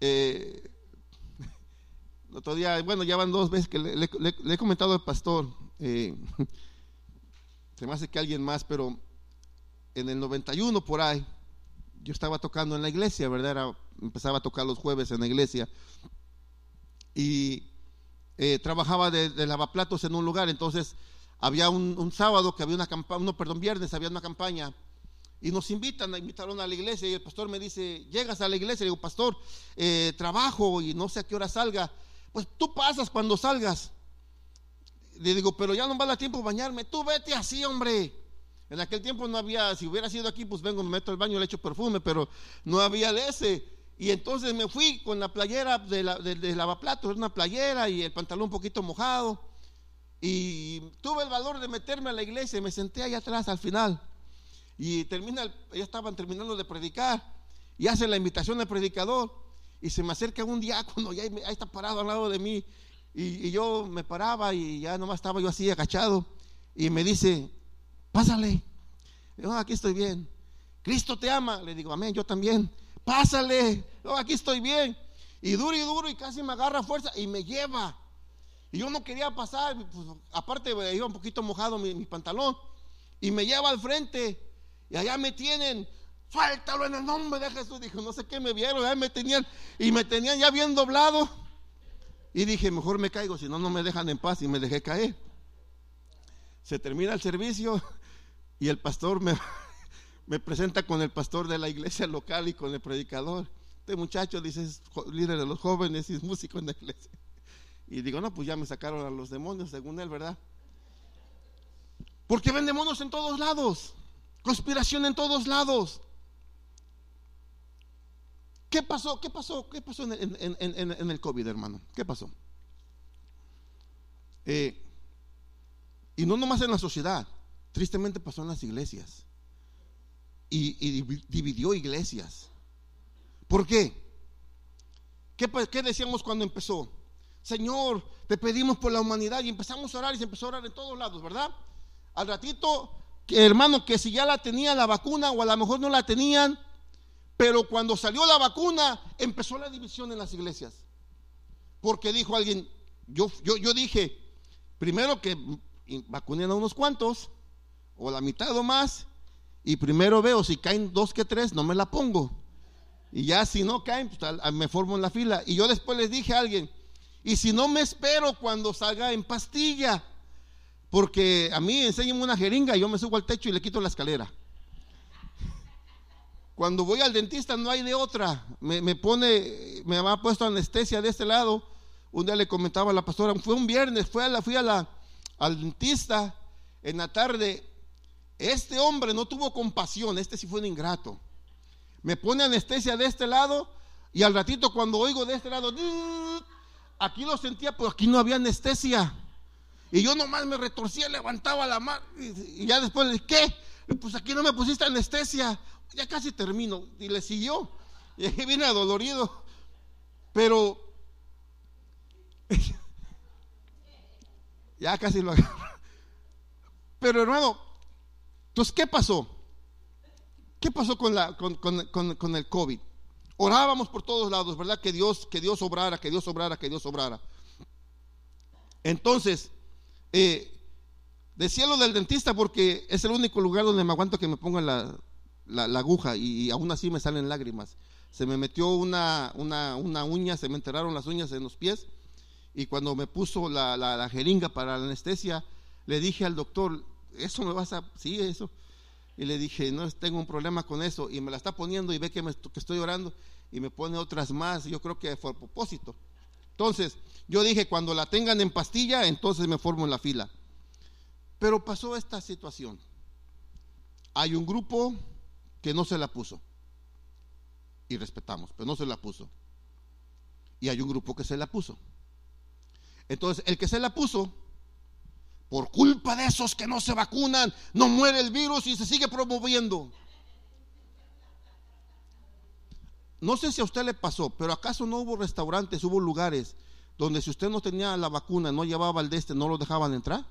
Eh, otro día, bueno, ya van dos veces que le, he comentado al pastor, eh, se me hace que alguien más, pero en el 91 por ahí, yo estaba tocando en la iglesia, ¿verdad? empezaba a tocar los jueves en la iglesia y eh, trabajaba de, lavaplatos en un lugar, entonces había un, sábado que había una campaña, no, perdón, viernes había una campaña y nos invitan, invitaron a la iglesia y el pastor me dice, llegas a la iglesia, le digo, pastor, eh, trabajo y no sé a qué hora salga, pues tú pasas cuando salgas. Le digo, pero ya no va a tiempo bañarme. Tú vete así, hombre. En aquel tiempo no había, si hubiera sido aquí, pues vengo, me meto al baño, le echo perfume, pero no había de ese. Y entonces me fui con la playera de, la, de, lavaplatos, una playera y el pantalón un poquito mojado. Y tuve el valor de meterme a la iglesia y me senté ahí atrás al final. Y termina, ya estaban terminando de predicar y hace la invitación al predicador y se me acerca un diácono y ahí, está parado al lado de mí y, yo me paraba y ya nomás estaba yo así agachado y me dice, pásale. Le aquí estoy bien. Cristo te ama. Le digo, amén, yo también. Pásale. aquí estoy bien. Y duro y duro y casi me agarra fuerza y me lleva. Y yo no quería pasar, pues, aparte iba un poquito mojado mi, mi pantalón. Y me lleva al frente. Y allá me tienen suéltalo en el nombre de Jesús. Dijo, no sé qué me vieron, ya me tenían, y me tenían ya bien doblado. Y dije, mejor me caigo, si no, no me dejan en paz. Y me dejé caer. Se termina el servicio y el pastor me, me presenta con el pastor de la iglesia local y con el predicador. Este muchacho dice, es líder de los jóvenes y es músico en la iglesia. Y digo, no, pues ya me sacaron a los demonios, según él, ¿verdad? Porque ven demonios en todos lados, conspiración en todos lados. ¿Qué pasó? ¿Qué pasó? ¿Qué pasó en, el COVID, hermano? ¿Qué pasó? Eh, y no nomás en la sociedad, tristemente pasó en las iglesias. Y, dividió iglesias. ¿Por qué? qué? ¿Qué decíamos cuando empezó? Señor, te pedimos por la humanidad y empezamos a orar y se empezó a orar en todos lados, ¿verdad? Al ratito, hermano, que si ya la tenía la vacuna o a lo mejor no la tenían, pero cuando salió la vacuna, empezó la división en las iglesias. Porque dijo alguien, yo, yo, yo dije, primero que vacunen a unos cuantos, o la mitad o más, y primero veo si caen dos que tres, no me la pongo. Y ya si no caen, pues me formo en la fila. Y yo después les dije a alguien, y si no me espero cuando salga en pastilla, porque a mí enséñenme una jeringa yo me subo al techo y le quito la escalera. Cuando voy al dentista no hay de otra. Me, pone, me ha puesto anestesia de este lado. Un día le comentaba a la pastora, fue un viernes, fue a la, fui a la, al dentista en la tarde. Este hombre no tuvo compasión, este sí fue un ingrato. Me pone anestesia de este lado y al ratito cuando oigo de este lado, aquí lo sentía, pero aquí no había anestesia. Y yo nomás me retorcía, levantaba la mano y, ya después le dije, ¿qué? Pues aquí no me pusiste anestesia ya casi termino. Y le siguió. Y ahí viene adolorido. Pero ya casi lo agarro. Pero hermano, entonces, ¿qué pasó? ¿Qué pasó con, el COVID? Orábamos por todos lados, ¿verdad? Que Dios, que Dios obrara, que Dios obrara, que Dios obrara. Entonces, eh, decía lo del dentista porque es el único lugar donde me aguanto que me pongan la, la, aguja y, aún así me salen lágrimas. Se me metió una, una, una, uña, se me enterraron las uñas en los pies Y cuando me puso la, la, jeringa para la anestesia, le dije al doctor, ¿eso me vas a...? Sí, eso. Y le dije, no, tengo un problema con eso. Y me la está poniendo y ve que, me, que estoy orando y me pone otras más. Yo creo que fue a propósito. Entonces, yo dije, cuando la tengan en pastilla, entonces me formo en la fila. Pero pasó esta situación. Hay un grupo que no se la puso. Y respetamos, pero no se la puso. Y hay un grupo que se la puso. Entonces, el que se la puso, por culpa de esos que no se vacunan, no muere el virus y se sigue promoviendo. No sé si a usted le pasó, pero ¿acaso no hubo restaurantes, hubo lugares donde si usted no tenía la vacuna, no llevaba el de este, no lo dejaban entrar?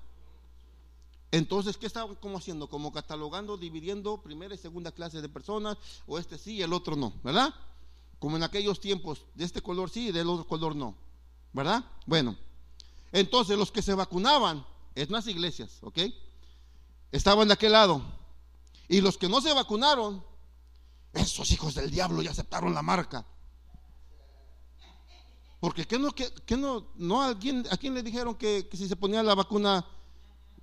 Entonces, ¿qué estaban como haciendo? Como catalogando, dividiendo primera y segunda clase de personas, o este sí y el otro no, ¿verdad? Como en aquellos tiempos, de este color sí y del otro color no, ¿verdad? Bueno, entonces los que se vacunaban, en las iglesias, ¿ok? Estaban de aquel lado. Y los que no se vacunaron, esos hijos del diablo ya aceptaron la marca. Porque ¿qué no, qué, no, no a, alguien, a quién le dijeron que si se ponía la vacuna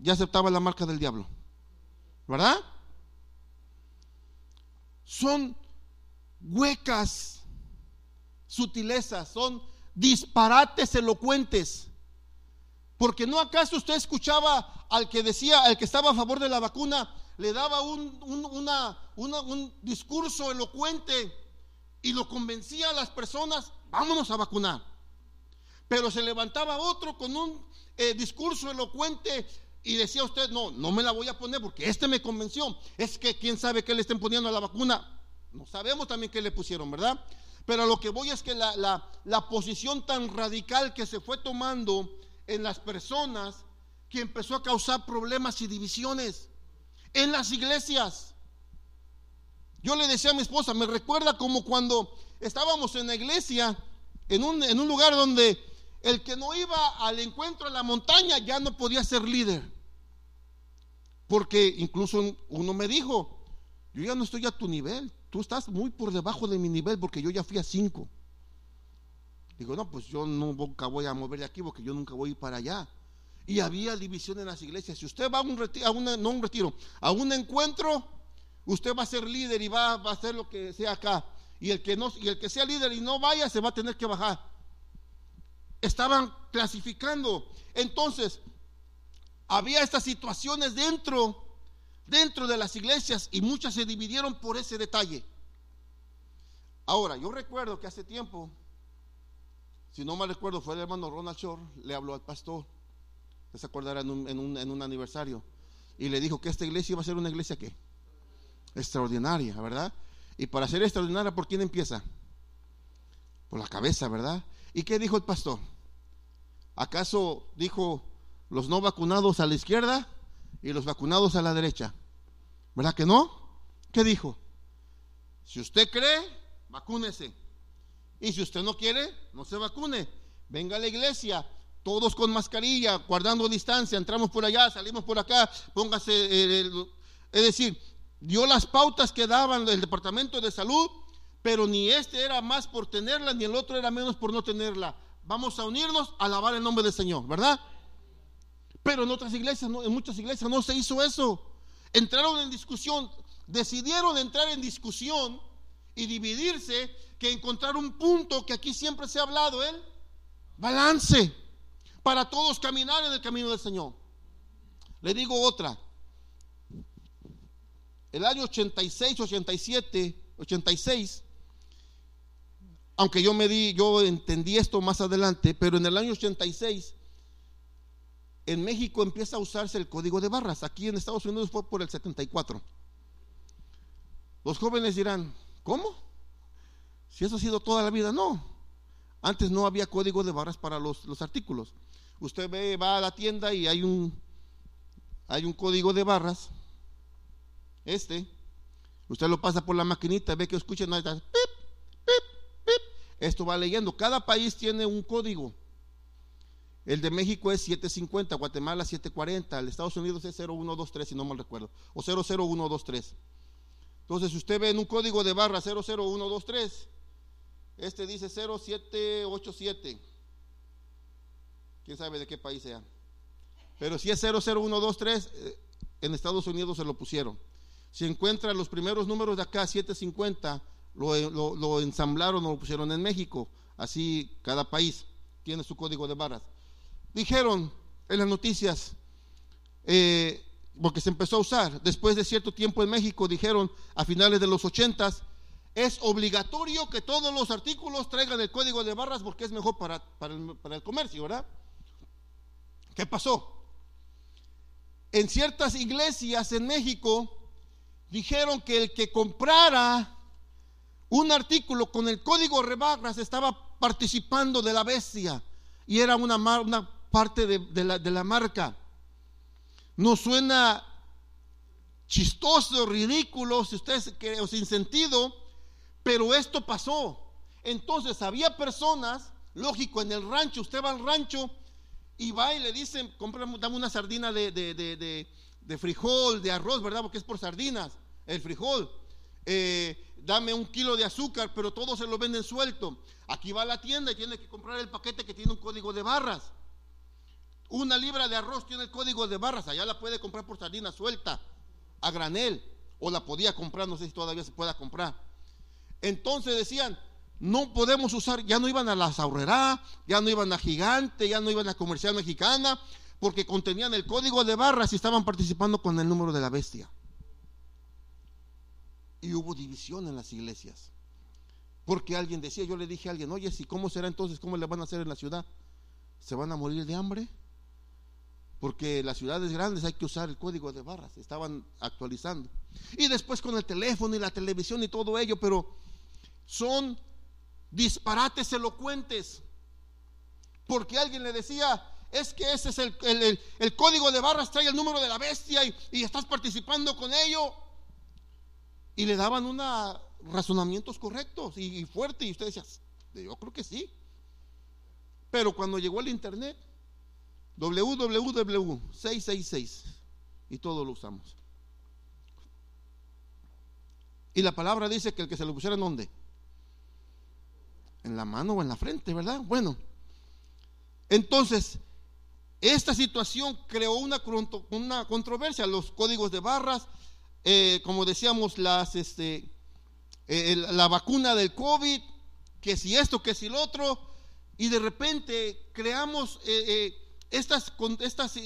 ya aceptaba la marca del diablo. ¿Verdad? Son huecas, sutilezas, son disparates elocuentes. Porque no acaso usted escuchaba al que decía, al que estaba a favor de la vacuna, le daba un, un discurso elocuente y lo convencía a las personas, vámonos a vacunar. Pero se levantaba otro con un eh, discurso elocuente y decía usted, no, no me la voy a poner porque este me convenció. Es que quién sabe qué le estén poniendo a la vacuna. No sabemos también qué le pusieron, ¿verdad? Pero lo que voy es que la, la posición tan radical que se fue tomando en las personas que empezó a causar problemas y divisiones en las iglesias. Yo le decía a mi esposa, me recuerda como cuando estábamos en la iglesia, en un, en un lugar donde el que no iba al encuentro en la montaña ya no podía ser líder. Porque incluso uno me dijo, yo ya no estoy a tu nivel, tú estás muy por debajo de mi nivel porque yo ya fui a cinco. Digo, no, pues yo nunca voy a mover de aquí porque yo nunca voy a ir para allá. Y había división en las iglesias. Si usted va a un retiro, a una, no un retiro, a un encuentro, usted va a ser líder y va, va, a hacer lo que sea acá. Y el que no, y el que sea líder y no vaya, se va a tener que bajar estaban clasificando. Entonces, había estas situaciones dentro, dentro de las iglesias y muchas se dividieron por ese detalle. Ahora, yo recuerdo que hace tiempo, si no mal recuerdo, fue el hermano Ronald Shore, le habló al pastor, se acordará en un, en un, en un aniversario, y le dijo que esta iglesia iba a ser una iglesia que extraordinaria, ¿verdad? Y para ser extraordinaria, ¿por quién empieza? Por la cabeza, ¿verdad? ¿Y qué dijo el pastor? ¿Acaso dijo los no vacunados a la izquierda y los vacunados a la derecha? ¿Verdad que no? ¿Qué dijo? Si usted cree, vacúnese. Y si usted no quiere, no se vacune. Venga a la iglesia, todos con mascarilla, guardando distancia, entramos por allá, salimos por acá, póngase, eh, es decir, dio las pautas que daban el Departamento de Salud, pero ni este era más por tenerla, ni el otro era menos por no tenerla vamos a unirnos a alabar el nombre del Señor, ¿verdad? Pero en otras iglesias, en muchas iglesias no se hizo eso. Entraron en discusión, decidieron entrar en discusión y dividirse que encontrar un punto que aquí siempre se ha hablado, el balance para todos caminar en el camino del Señor. Le digo otra. El año 86, 87, 86 aunque yo me di, yo entendí esto más adelante, pero en el año 86 en México empieza a usarse el código de barras. Aquí en Estados Unidos fue por el 74. Los jóvenes dirán, ¿cómo? Si eso ha sido toda la vida, no. Antes no había código de barras para los, los artículos. Usted ve, va a la tienda y hay un, hay un código de barras. Este. Usted lo pasa por la maquinita, ve que escucha, no está, pip, esto va leyendo. Cada país tiene un código. El de México es 750, Guatemala 740, el Estados Unidos es 0123, si no mal recuerdo, o 00123. Entonces, si usted ve en un código de barra 00123, este dice 0787. quién sabe de qué país sea. Pero si es 00123, eh, en Estados Unidos se lo pusieron. Si encuentra los primeros números de acá, 750, lo, lo, lo ensamblaron o lo pusieron en México. Así cada país tiene su código de barras. Dijeron en las noticias, eh, porque se empezó a usar, después de cierto tiempo en México, dijeron a finales de los 80 es obligatorio que todos los artículos traigan el código de barras porque es mejor para, para, el, comercio, ¿verdad? ¿Qué pasó? En ciertas iglesias en México dijeron que el que comprara un artículo con el código de barras estaba participando de la bestia y era una, una parte de, la, de la marca. No suena chistoso, ridículo, si ustedes o sin sentido, pero esto pasó. Entonces había personas, lógico, en el rancho, usted va al rancho y va y le dicen, dame una sardina de, de, de, de, frijol, de arroz, ¿verdad? Porque es por sardinas, el frijol. Eh, dame un kilo de azúcar, pero todos se lo venden suelto. Aquí va a la tienda y tiene que comprar el paquete que tiene un código de barras. Una libra de arroz tiene el código de barras, allá la puede comprar por sardina suelta, a granel, o la podía comprar, no sé si todavía se pueda comprar. Entonces decían, no podemos usar, ya no iban a la Saurrera, ya no iban a Gigante, ya no iban a Comercial Mexicana, porque contenían el código de barras y estaban participando con el número de la bestia. Y hubo división en las iglesias. Porque alguien decía, yo le dije a alguien, oye, si cómo será entonces, cómo le van a hacer en la ciudad? ¿Se van a morir de hambre? Porque las ciudades grandes hay que usar el código de barras, estaban actualizando. Y después con el teléfono y la televisión y todo ello, pero son disparates elocuentes. Porque alguien le decía, es que ese es el, el, el, código de barras, trae el número de la bestia y, y, estás participando con ello. Y le daban unos razonamientos correctos y fuertes. Y usted decía, yo creo que sí. Pero cuando llegó el internet, www666 y todo lo usamos. Y la palabra dice que el que se lo pusiera en donde? en la mano o en la frente, ¿verdad? Bueno, entonces, esta situación creó una, una controversia, los códigos de barras, eh, como decíamos, las, este, eh, la vacuna del COVID, que si esto, que si lo otro, y de repente creamos eh, estas, estas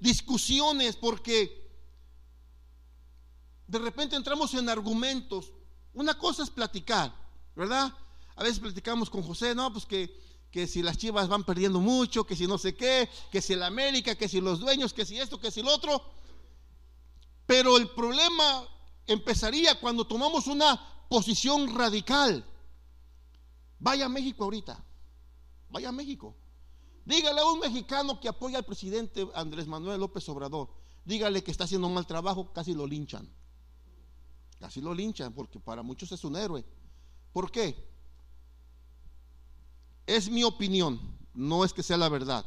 discusiones porque de repente entramos en argumentos. Una cosa es platicar, ¿verdad? A veces platicamos con José, no, pues que, que si las chivas van perdiendo mucho, que si no sé qué, que si el América, que si los dueños, que si esto, que si lo otro. Pero el problema empezaría cuando tomamos una posición radical. Vaya a México ahorita, vaya a México. Dígale a un mexicano que apoya al presidente Andrés Manuel López Obrador, dígale que está haciendo un mal trabajo, casi lo linchan. Casi lo linchan, porque para muchos es un héroe. ¿Por qué? Es mi opinión, no es que sea la verdad.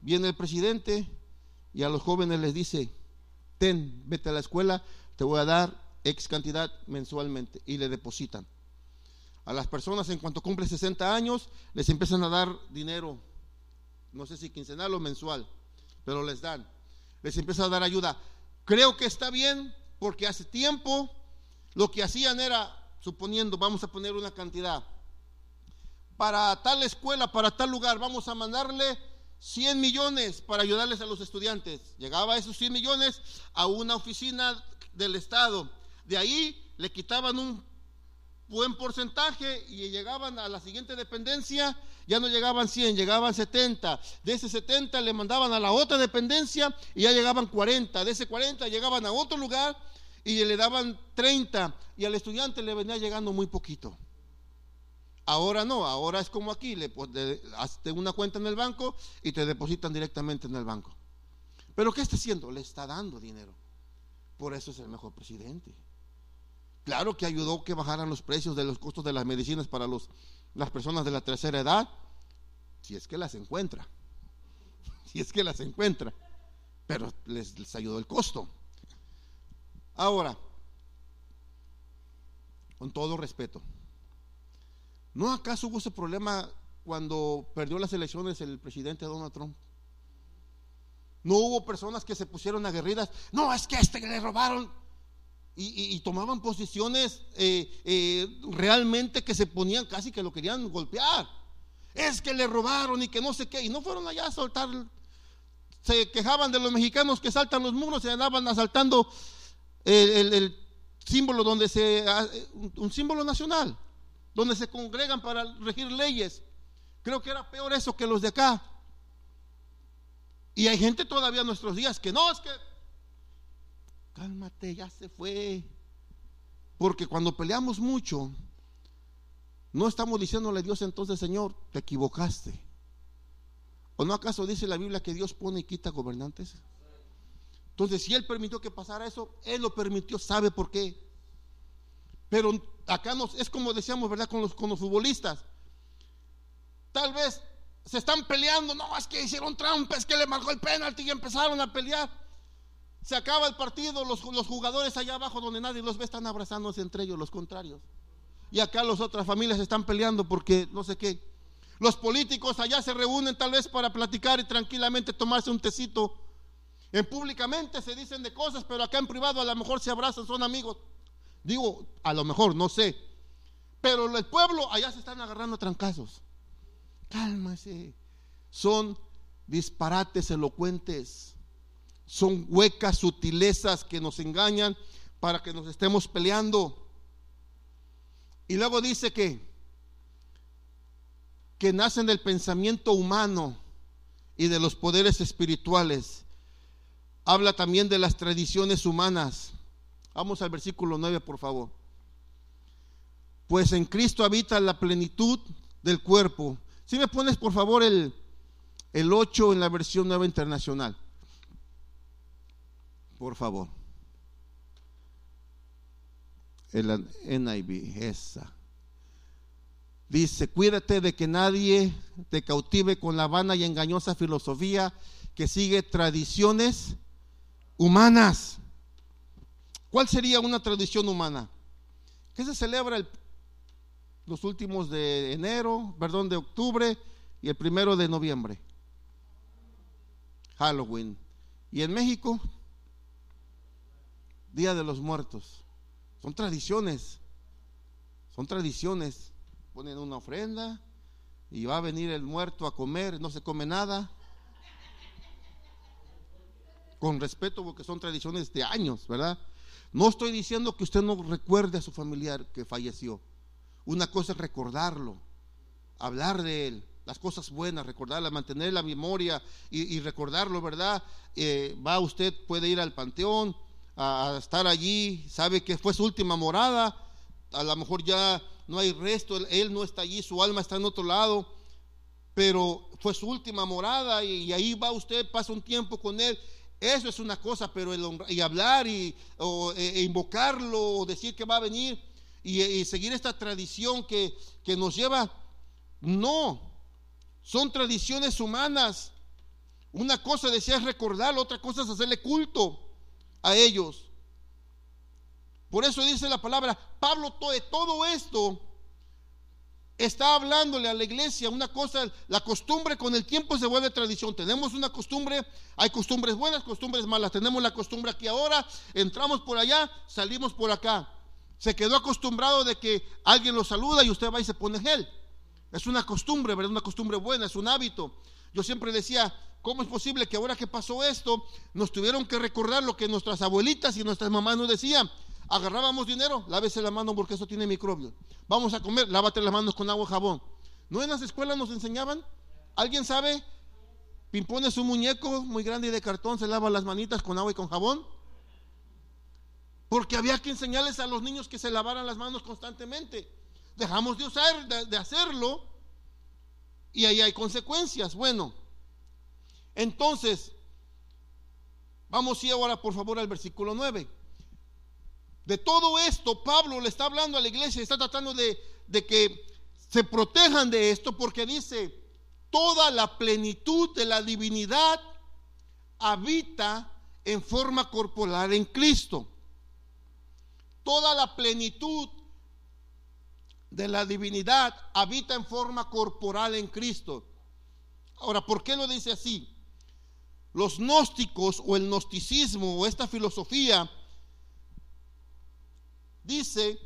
Viene el presidente y a los jóvenes les dice, ten, vete a la escuela, te voy a dar X cantidad mensualmente y le depositan. A las personas en cuanto cumple 60 años les empiezan a dar dinero, no sé si quincenal o mensual, pero les dan. Les empieza a dar ayuda. Creo que está bien porque hace tiempo lo que hacían era, suponiendo, vamos a poner una cantidad, para tal escuela, para tal lugar, vamos a mandarle 100 millones para ayudarles a los estudiantes. Llegaba esos 100 millones a una oficina del Estado. De ahí le quitaban un buen porcentaje y llegaban a la siguiente dependencia, ya no llegaban 100, llegaban 70. De ese 70 le mandaban a la otra dependencia y ya llegaban 40. De ese 40 llegaban a otro lugar y le daban 30 y al estudiante le venía llegando muy poquito. Ahora no, ahora es como aquí, le hazte una cuenta en el banco y te depositan directamente en el banco. Pero ¿qué está haciendo? Le está dando dinero. Por eso es el mejor presidente. Claro que ayudó que bajaran los precios de los costos de las medicinas para los, las personas de la tercera edad, si es que las encuentra. Si es que las encuentra. Pero les, les ayudó el costo. Ahora, con todo respeto, ¿No acaso hubo ese problema cuando perdió las elecciones el presidente Donald Trump. No hubo personas que se pusieron aguerridas. No, es que este le robaron. Y, tomaban posiciones eh, eh, realmente que se ponían casi que lo querían golpear. Es que le robaron y que no sé qué. Y no fueron allá a soltar. Se quejaban de los mexicanos que saltan los muros y andaban asaltando el, símbolo donde se. Un símbolo nacional. Donde se congregan para regir leyes. Creo que era peor eso que los de acá. Y hay gente todavía en nuestros días que no, es que, cálmate, ya se fue. Porque cuando peleamos mucho, no estamos diciéndole a Dios entonces, Señor, te equivocaste. ¿O no acaso dice la Biblia que Dios pone y quita gobernantes? Entonces, si Él permitió que pasara eso, Él lo permitió, sabe por qué. Pero acá nos, es como decíamos, ¿verdad? Con los, con los futbolistas. Tal vez se están peleando, no, es que hicieron trampa, es que le marcó el penalti y empezaron a pelear. Se acaba el partido, los, los, jugadores allá abajo donde nadie los ve están abrazándose entre ellos, los contrarios. Y acá las otras familias están peleando porque no sé qué. Los políticos allá se reúnen tal vez para platicar y tranquilamente tomarse un tecito. En públicamente se dicen de cosas, pero acá en privado a lo mejor se abrazan, son amigos. Digo, a lo mejor, no sé. Pero el pueblo allá se están agarrando trancazos. Cálmase. Son disparates elocuentes. Son huecas sutilezas que nos engañan para que nos estemos peleando. Y luego dice que que nacen del pensamiento humano y de los poderes espirituales. Habla también de las tradiciones humanas. Vamos al versículo 9, por favor. Pues en Cristo habita la plenitud del cuerpo si me pones por favor el, el 8 en la versión nueva internacional. Por favor. El NIV, esa. Dice, cuídate de que nadie te cautive con la vana y engañosa filosofía que sigue tradiciones humanas. ¿Cuál sería una tradición humana? ¿Qué se celebra el los últimos de enero, perdón, de octubre y el primero de noviembre. Halloween. Y en México, Día de los Muertos. Son tradiciones. Son tradiciones. Ponen una ofrenda y va a venir el muerto a comer, no se come nada. Con respeto porque son tradiciones de años, ¿verdad? No estoy diciendo que usted no recuerde a su familiar que falleció. Una cosa es recordarlo, hablar de él, las cosas buenas, recordarlas, mantener la memoria y, recordarlo, ¿verdad? Eh, va usted, puede ir al panteón, a, estar allí, sabe que fue su última morada, a lo mejor ya no hay resto, él, no está allí, su alma está en otro lado, pero fue su última morada y, ahí va usted, pasa un tiempo con él. Eso es una cosa, pero el, y hablar y e, invocarlo o decir que va a venir, y, seguir esta tradición que, que nos lleva. No, son tradiciones humanas. Una cosa decía es recordarlo, otra cosa es hacerle culto a ellos. Por eso dice la palabra, Pablo, de todo esto está hablándole a la iglesia una cosa, la costumbre con el tiempo se vuelve tradición. Tenemos una costumbre, hay costumbres buenas, costumbres malas. Tenemos la costumbre aquí ahora, entramos por allá, salimos por acá. Se quedó acostumbrado de que alguien lo saluda y usted va y se pone gel. Es una costumbre, ¿verdad? Una costumbre buena, es un hábito. Yo siempre decía, ¿cómo es posible que ahora que pasó esto, nos tuvieron que recordar lo que nuestras abuelitas y nuestras mamás nos decían? Agarrábamos dinero, lávese la mano porque eso tiene microbios. Vamos a comer, lávate las manos con agua y jabón. ¿No en las escuelas nos enseñaban? ¿Alguien sabe? Pimpones un muñeco muy grande y de cartón, se lava las manitas con agua y con jabón. Porque había que enseñarles a los niños que se lavaran las manos constantemente. Dejamos de usar, de, hacerlo, y ahí hay consecuencias. Bueno, entonces, vamos y ahora por favor al versículo 9. De todo esto, Pablo le está hablando a la iglesia, está tratando de, de que se protejan de esto, porque dice, toda la plenitud de la divinidad habita en forma corporal en Cristo toda la plenitud de la divinidad habita en forma corporal en Cristo. Ahora, ¿por qué lo dice así? Los gnósticos o el gnosticismo o esta filosofía dice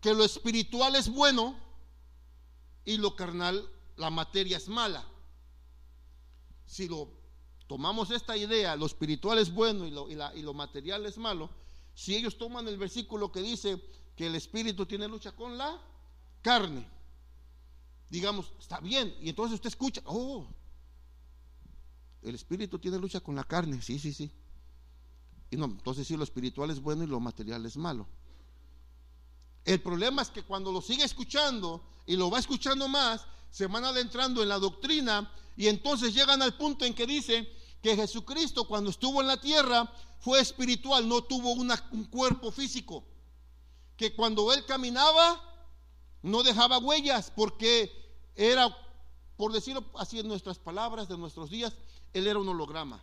que lo espiritual es bueno y lo carnal, la materia es mala. Si lo tomamos esta idea, lo espiritual es bueno y lo, y lo material es malo, si ellos toman el versículo que dice que el espíritu tiene lucha con la carne, digamos, está bien, y entonces usted escucha, oh, el espíritu tiene lucha con la carne, sí, sí, sí. Y no, entonces sí, lo espiritual es bueno y lo material es malo. El problema es que cuando lo sigue escuchando y lo va escuchando más, se van adentrando en la doctrina y entonces llegan al punto en que dice que Jesucristo cuando estuvo en la tierra fue espiritual, no tuvo un cuerpo físico. Que cuando él caminaba no dejaba huellas porque era, por decirlo así en nuestras palabras de nuestros días, él era un holograma.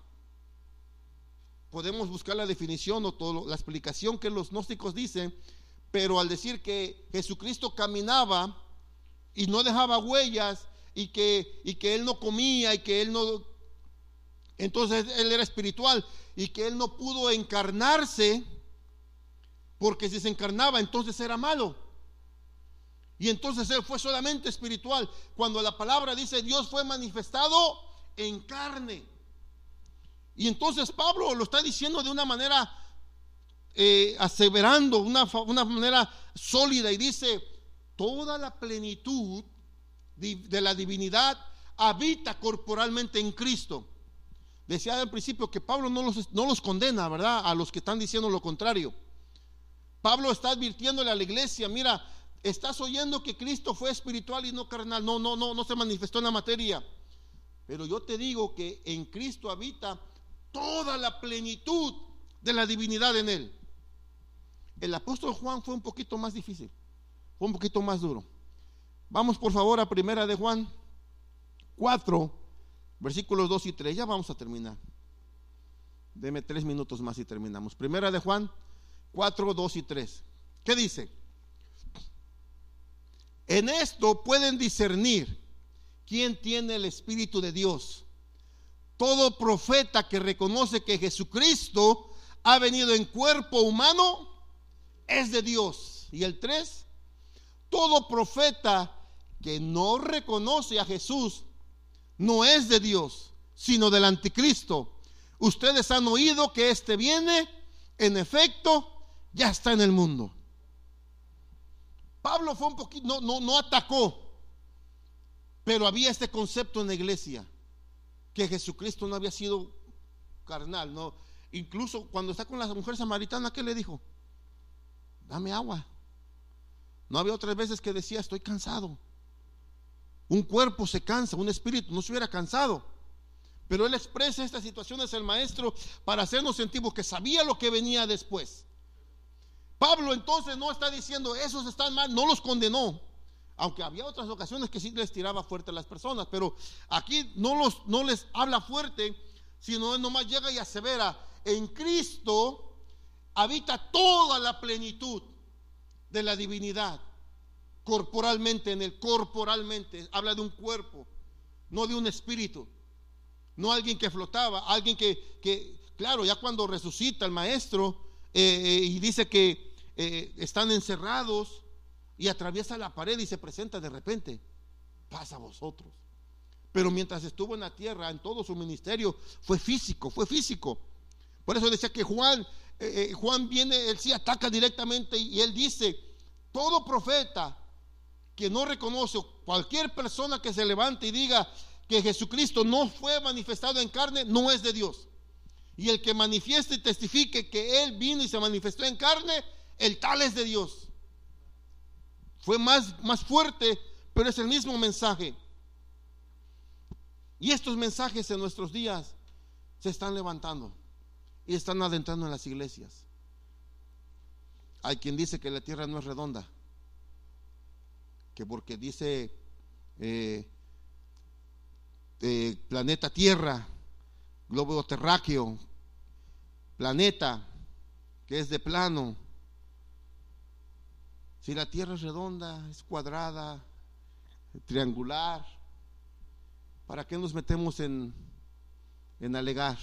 Podemos buscar la definición o todo, la explicación que los gnósticos dicen pero al decir que Jesucristo caminaba y no dejaba huellas y que, y que él no comía y que él no... Entonces él era espiritual y que él no pudo encarnarse porque si se encarnaba entonces era malo. Y entonces él fue solamente espiritual. Cuando la palabra dice Dios fue manifestado en carne. Y entonces Pablo lo está diciendo de una manera eh, aseverando una, una manera sólida y dice, toda la plenitud de la divinidad habita corporalmente en Cristo. Decía al principio que Pablo no los, no los condena, ¿verdad? A los que están diciendo lo contrario. Pablo está advirtiéndole a la iglesia, mira, estás oyendo que Cristo fue espiritual y no carnal. No, no, no, no se manifestó en la materia. Pero yo te digo que en Cristo habita toda la plenitud de la divinidad en él. El apóstol Juan fue un poquito más difícil, fue un poquito más duro. Vamos por favor a primera de Juan 4, versículos 2 y 3. Ya vamos a terminar. Deme tres minutos más y terminamos. Primera de Juan 4, 2 y 3. ¿Qué dice? En esto pueden discernir quién tiene el Espíritu de Dios. Todo profeta que reconoce que Jesucristo ha venido en cuerpo humano es de Dios. Y el 3, todo profeta que no reconoce a Jesús no es de Dios, sino del anticristo. Ustedes han oído que este viene, en efecto, ya está en el mundo. Pablo fue un poquito, no, no, no atacó, pero había este concepto en la iglesia, que Jesucristo no había sido carnal, no. Incluso cuando está con la mujer samaritana, ¿qué le dijo? dame agua. No había otras veces que decía, estoy cansado. Un cuerpo se cansa, un espíritu no se hubiera cansado. Pero él expresa estas situaciones el maestro para hacernos sentir que sabía lo que venía después. Pablo entonces no está diciendo, esos están mal, no los condenó. Aunque había otras ocasiones que sí les tiraba fuerte a las personas, pero aquí no, los, no les habla fuerte, sino nomás llega y asevera, en Cristo habita toda la plenitud de la divinidad corporalmente en él, corporalmente, habla de un cuerpo, no de un espíritu, no alguien que flotaba, alguien que, claro, ya cuando resucita el maestro eh, eh, y dice que eh, están encerrados y atraviesa la pared y se presenta de repente, pasa a vosotros. Pero mientras estuvo en la tierra, en todo su ministerio, fue físico, fue físico. Por eso decía que Juan eh, eh, Juan viene, él sí ataca directamente y, él dice, todo profeta que no reconoce, cualquier persona que se levante y diga que Jesucristo no fue manifestado en carne, no es de Dios. Y el que manifieste y testifique que Él vino y se manifestó en carne, el tal es de Dios. Fue más, más fuerte, pero es el mismo mensaje. Y estos mensajes en nuestros días se están levantando y están adentrando en las iglesias. Hay quien dice que la tierra no es redonda, que porque dice eh, eh, planeta Tierra, globo terráqueo, planeta que es de plano, Si la tierra es redonda, es cuadrada, triangular, ¿para qué nos metemos en, en alegar?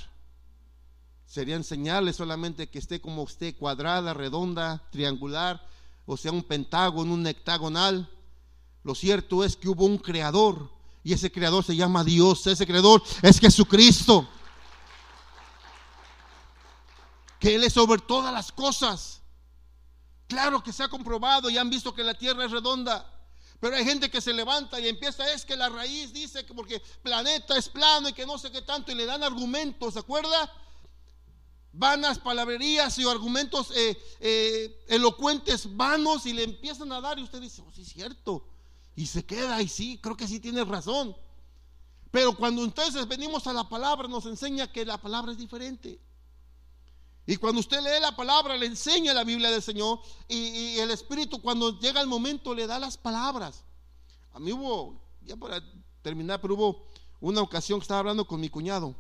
Serían señales solamente que esté como esté, cuadrada, redonda, triangular, o sea, un pentágono, un hectagonal. Lo cierto es que hubo un creador y ese creador se llama Dios, ese creador es Jesucristo. Que Él es sobre todas las cosas. Claro que se ha comprobado y han visto que la tierra es redonda. Pero hay gente que se levanta y empieza, es que la raíz dice que porque planeta es plano y que no sé qué tanto, y le dan argumentos, ¿se acuerda? vanas palabrerías y argumentos eh, eh, elocuentes vanos y le empiezan a dar y usted dice, oh, sí es cierto. Y se queda y sí, creo que sí tiene razón. Pero cuando entonces venimos a la palabra nos enseña que la palabra es diferente. Y cuando usted lee la palabra, le enseña la Biblia del Señor y, el Espíritu cuando llega el momento le da las palabras. A mí hubo, ya para terminar, pero hubo una ocasión que estaba hablando con mi cuñado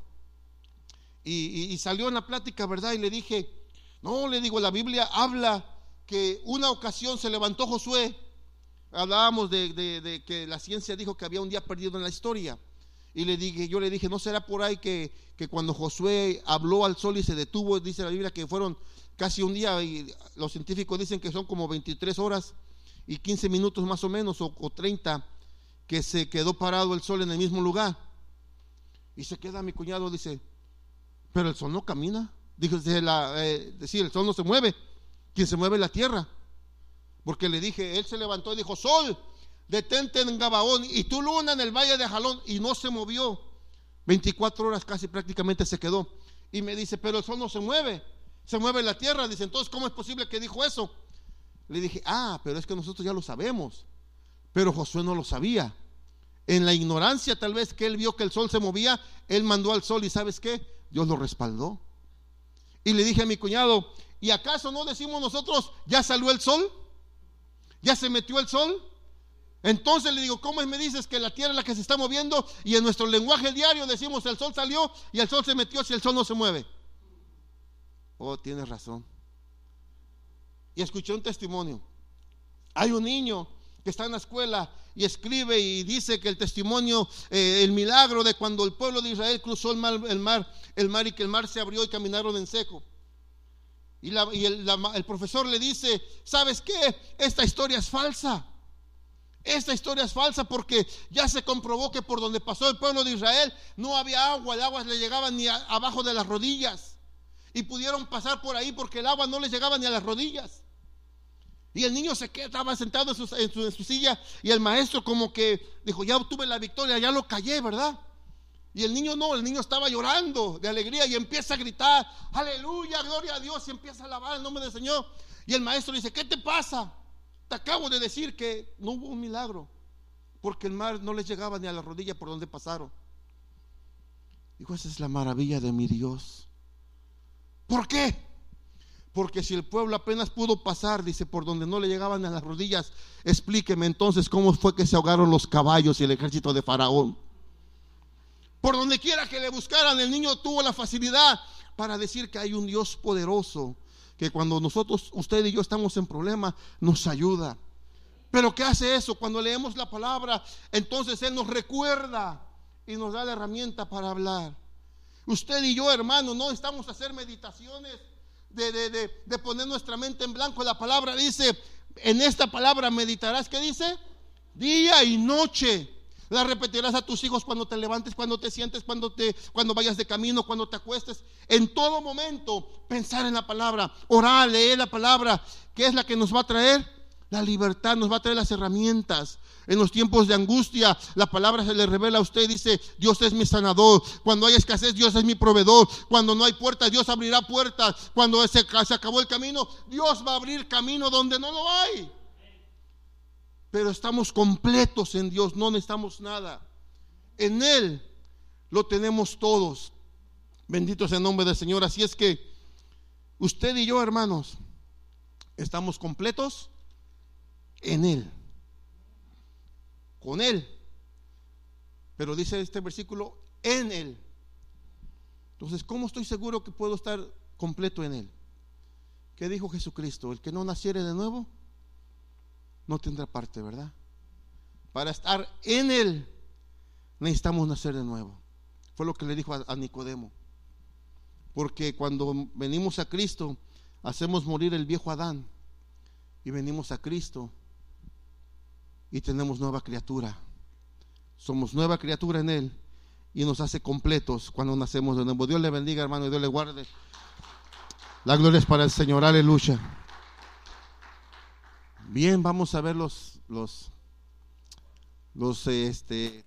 y, salió en la plática, ¿verdad? Y le dije, no, le digo, la Biblia habla que una ocasión se levantó Josué. Hablábamos de, que la ciencia dijo que había un día perdido en la historia. Y le dije, yo le dije, ¿no será por ahí que, que cuando Josué habló al sol y se detuvo, dice la Biblia que fueron casi un día, y los científicos dicen que son como 23 horas y 15 minutos más o menos, o, o 30, que se quedó parado el sol en el mismo lugar. Y se queda mi cuñado, dice, pero el sol no camina. La, eh, el sol no se mueve. Quien se mueve es la tierra. Porque le dije, él se levantó y dijo, sol, detente en Gabaón y tu luna en el valle de Jalón. Y no se movió. 24 horas casi prácticamente se quedó. Y me dice, pero el sol no se mueve. Se mueve la tierra. Dice, entonces, ¿cómo es posible que dijo eso? Le dije, ah, pero es que nosotros ya lo sabemos. Pero Josué no lo sabía. En la ignorancia tal vez que él vio que el sol se movía, él mandó al sol y ¿sabes qué? Dios lo respaldó. Y le dije a mi cuñado, ¿y acaso no decimos nosotros, ya salió el sol? ¿Ya se metió el sol? Entonces le digo, ¿cómo me dices que la tierra es la que se está moviendo? Y en nuestro lenguaje diario decimos, el sol salió y el sol se metió si el sol no se mueve. Oh, tienes razón. Y escuché un testimonio. Hay un niño que está en la escuela y escribe y dice que el testimonio, eh, el milagro de cuando el pueblo de Israel cruzó el mar, el mar, y que el mar se abrió y caminaron en seco. Y, el, el profesor le dice, ¿sabes qué? Esta historia es falsa. Esta historia es falsa porque ya se comprobó que por donde pasó el pueblo de Israel no había agua, el agua le llegaba ni abajo de las rodillas. Y pudieron pasar por ahí porque el agua no les llegaba ni a las rodillas. Y el niño se quedaba sentado en su, silla y el maestro como que dijo, ya obtuve la victoria, ya lo callé, ¿verdad? Y el niño no, el niño estaba llorando de alegría y empieza a gritar, aleluya, gloria a Dios, y empieza a alabar el nombre del Señor. Y el maestro dice, ¿qué te pasa? Te acabo de decir que no hubo un milagro, porque el mar no les llegaba ni a la rodilla por donde pasaron. Dijo, esa es la maravilla de mi Dios. ¿Por qué? Porque si el pueblo apenas pudo pasar, dice, por donde no le llegaban a las rodillas, explíqueme entonces cómo fue que se ahogaron los caballos y el ejército de Faraón. Por donde quiera que le buscaran, el niño tuvo la facilidad para decir que hay un Dios poderoso, que cuando nosotros, usted y yo estamos en problema, nos ayuda. Pero ¿qué hace eso? Cuando leemos la palabra, entonces Él nos recuerda y nos da la herramienta para hablar. Usted y yo, hermano, no estamos a hacer meditaciones de, poner nuestra mente en blanco. La palabra dice, en esta palabra meditarás, ¿qué dice? Día y noche. La repetirás a tus hijos cuando te levantes, cuando te sientes, cuando te cuando vayas de camino, cuando te acuestes. En todo momento pensar en la palabra, orar, leer la palabra, que es la que nos va a traer la libertad, nos va a traer las herramientas en los tiempos de angustia, la palabra se le revela a usted dice, Dios es mi sanador. Cuando hay escasez, Dios es mi proveedor. Cuando no hay puertas, Dios abrirá puertas. Cuando se, se acabó el camino, Dios va a abrir camino donde no lo hay. Pero estamos completos en Dios, no necesitamos nada. En Él lo tenemos todos. Bendito sea el nombre del Señor. Así es que usted y yo, hermanos, estamos completos en Él con Él. Pero dice este versículo, en Él. Entonces, ¿cómo estoy seguro que puedo estar completo en Él? ¿Qué dijo Jesucristo? El que no naciere de nuevo no tendrá parte, ¿verdad? Para estar en Él necesitamos nacer de nuevo. Fue lo que le dijo a, Nicodemo. Porque cuando venimos a Cristo, hacemos morir el viejo Adán y venimos a Cristo y tenemos nueva criatura. Somos nueva criatura en Él y nos hace completos cuando nacemos de nuevo. Dios le bendiga, hermano, y Dios le guarde. La gloria es para el Señor, aleluya. Bien, vamos a ver los, los, los, este,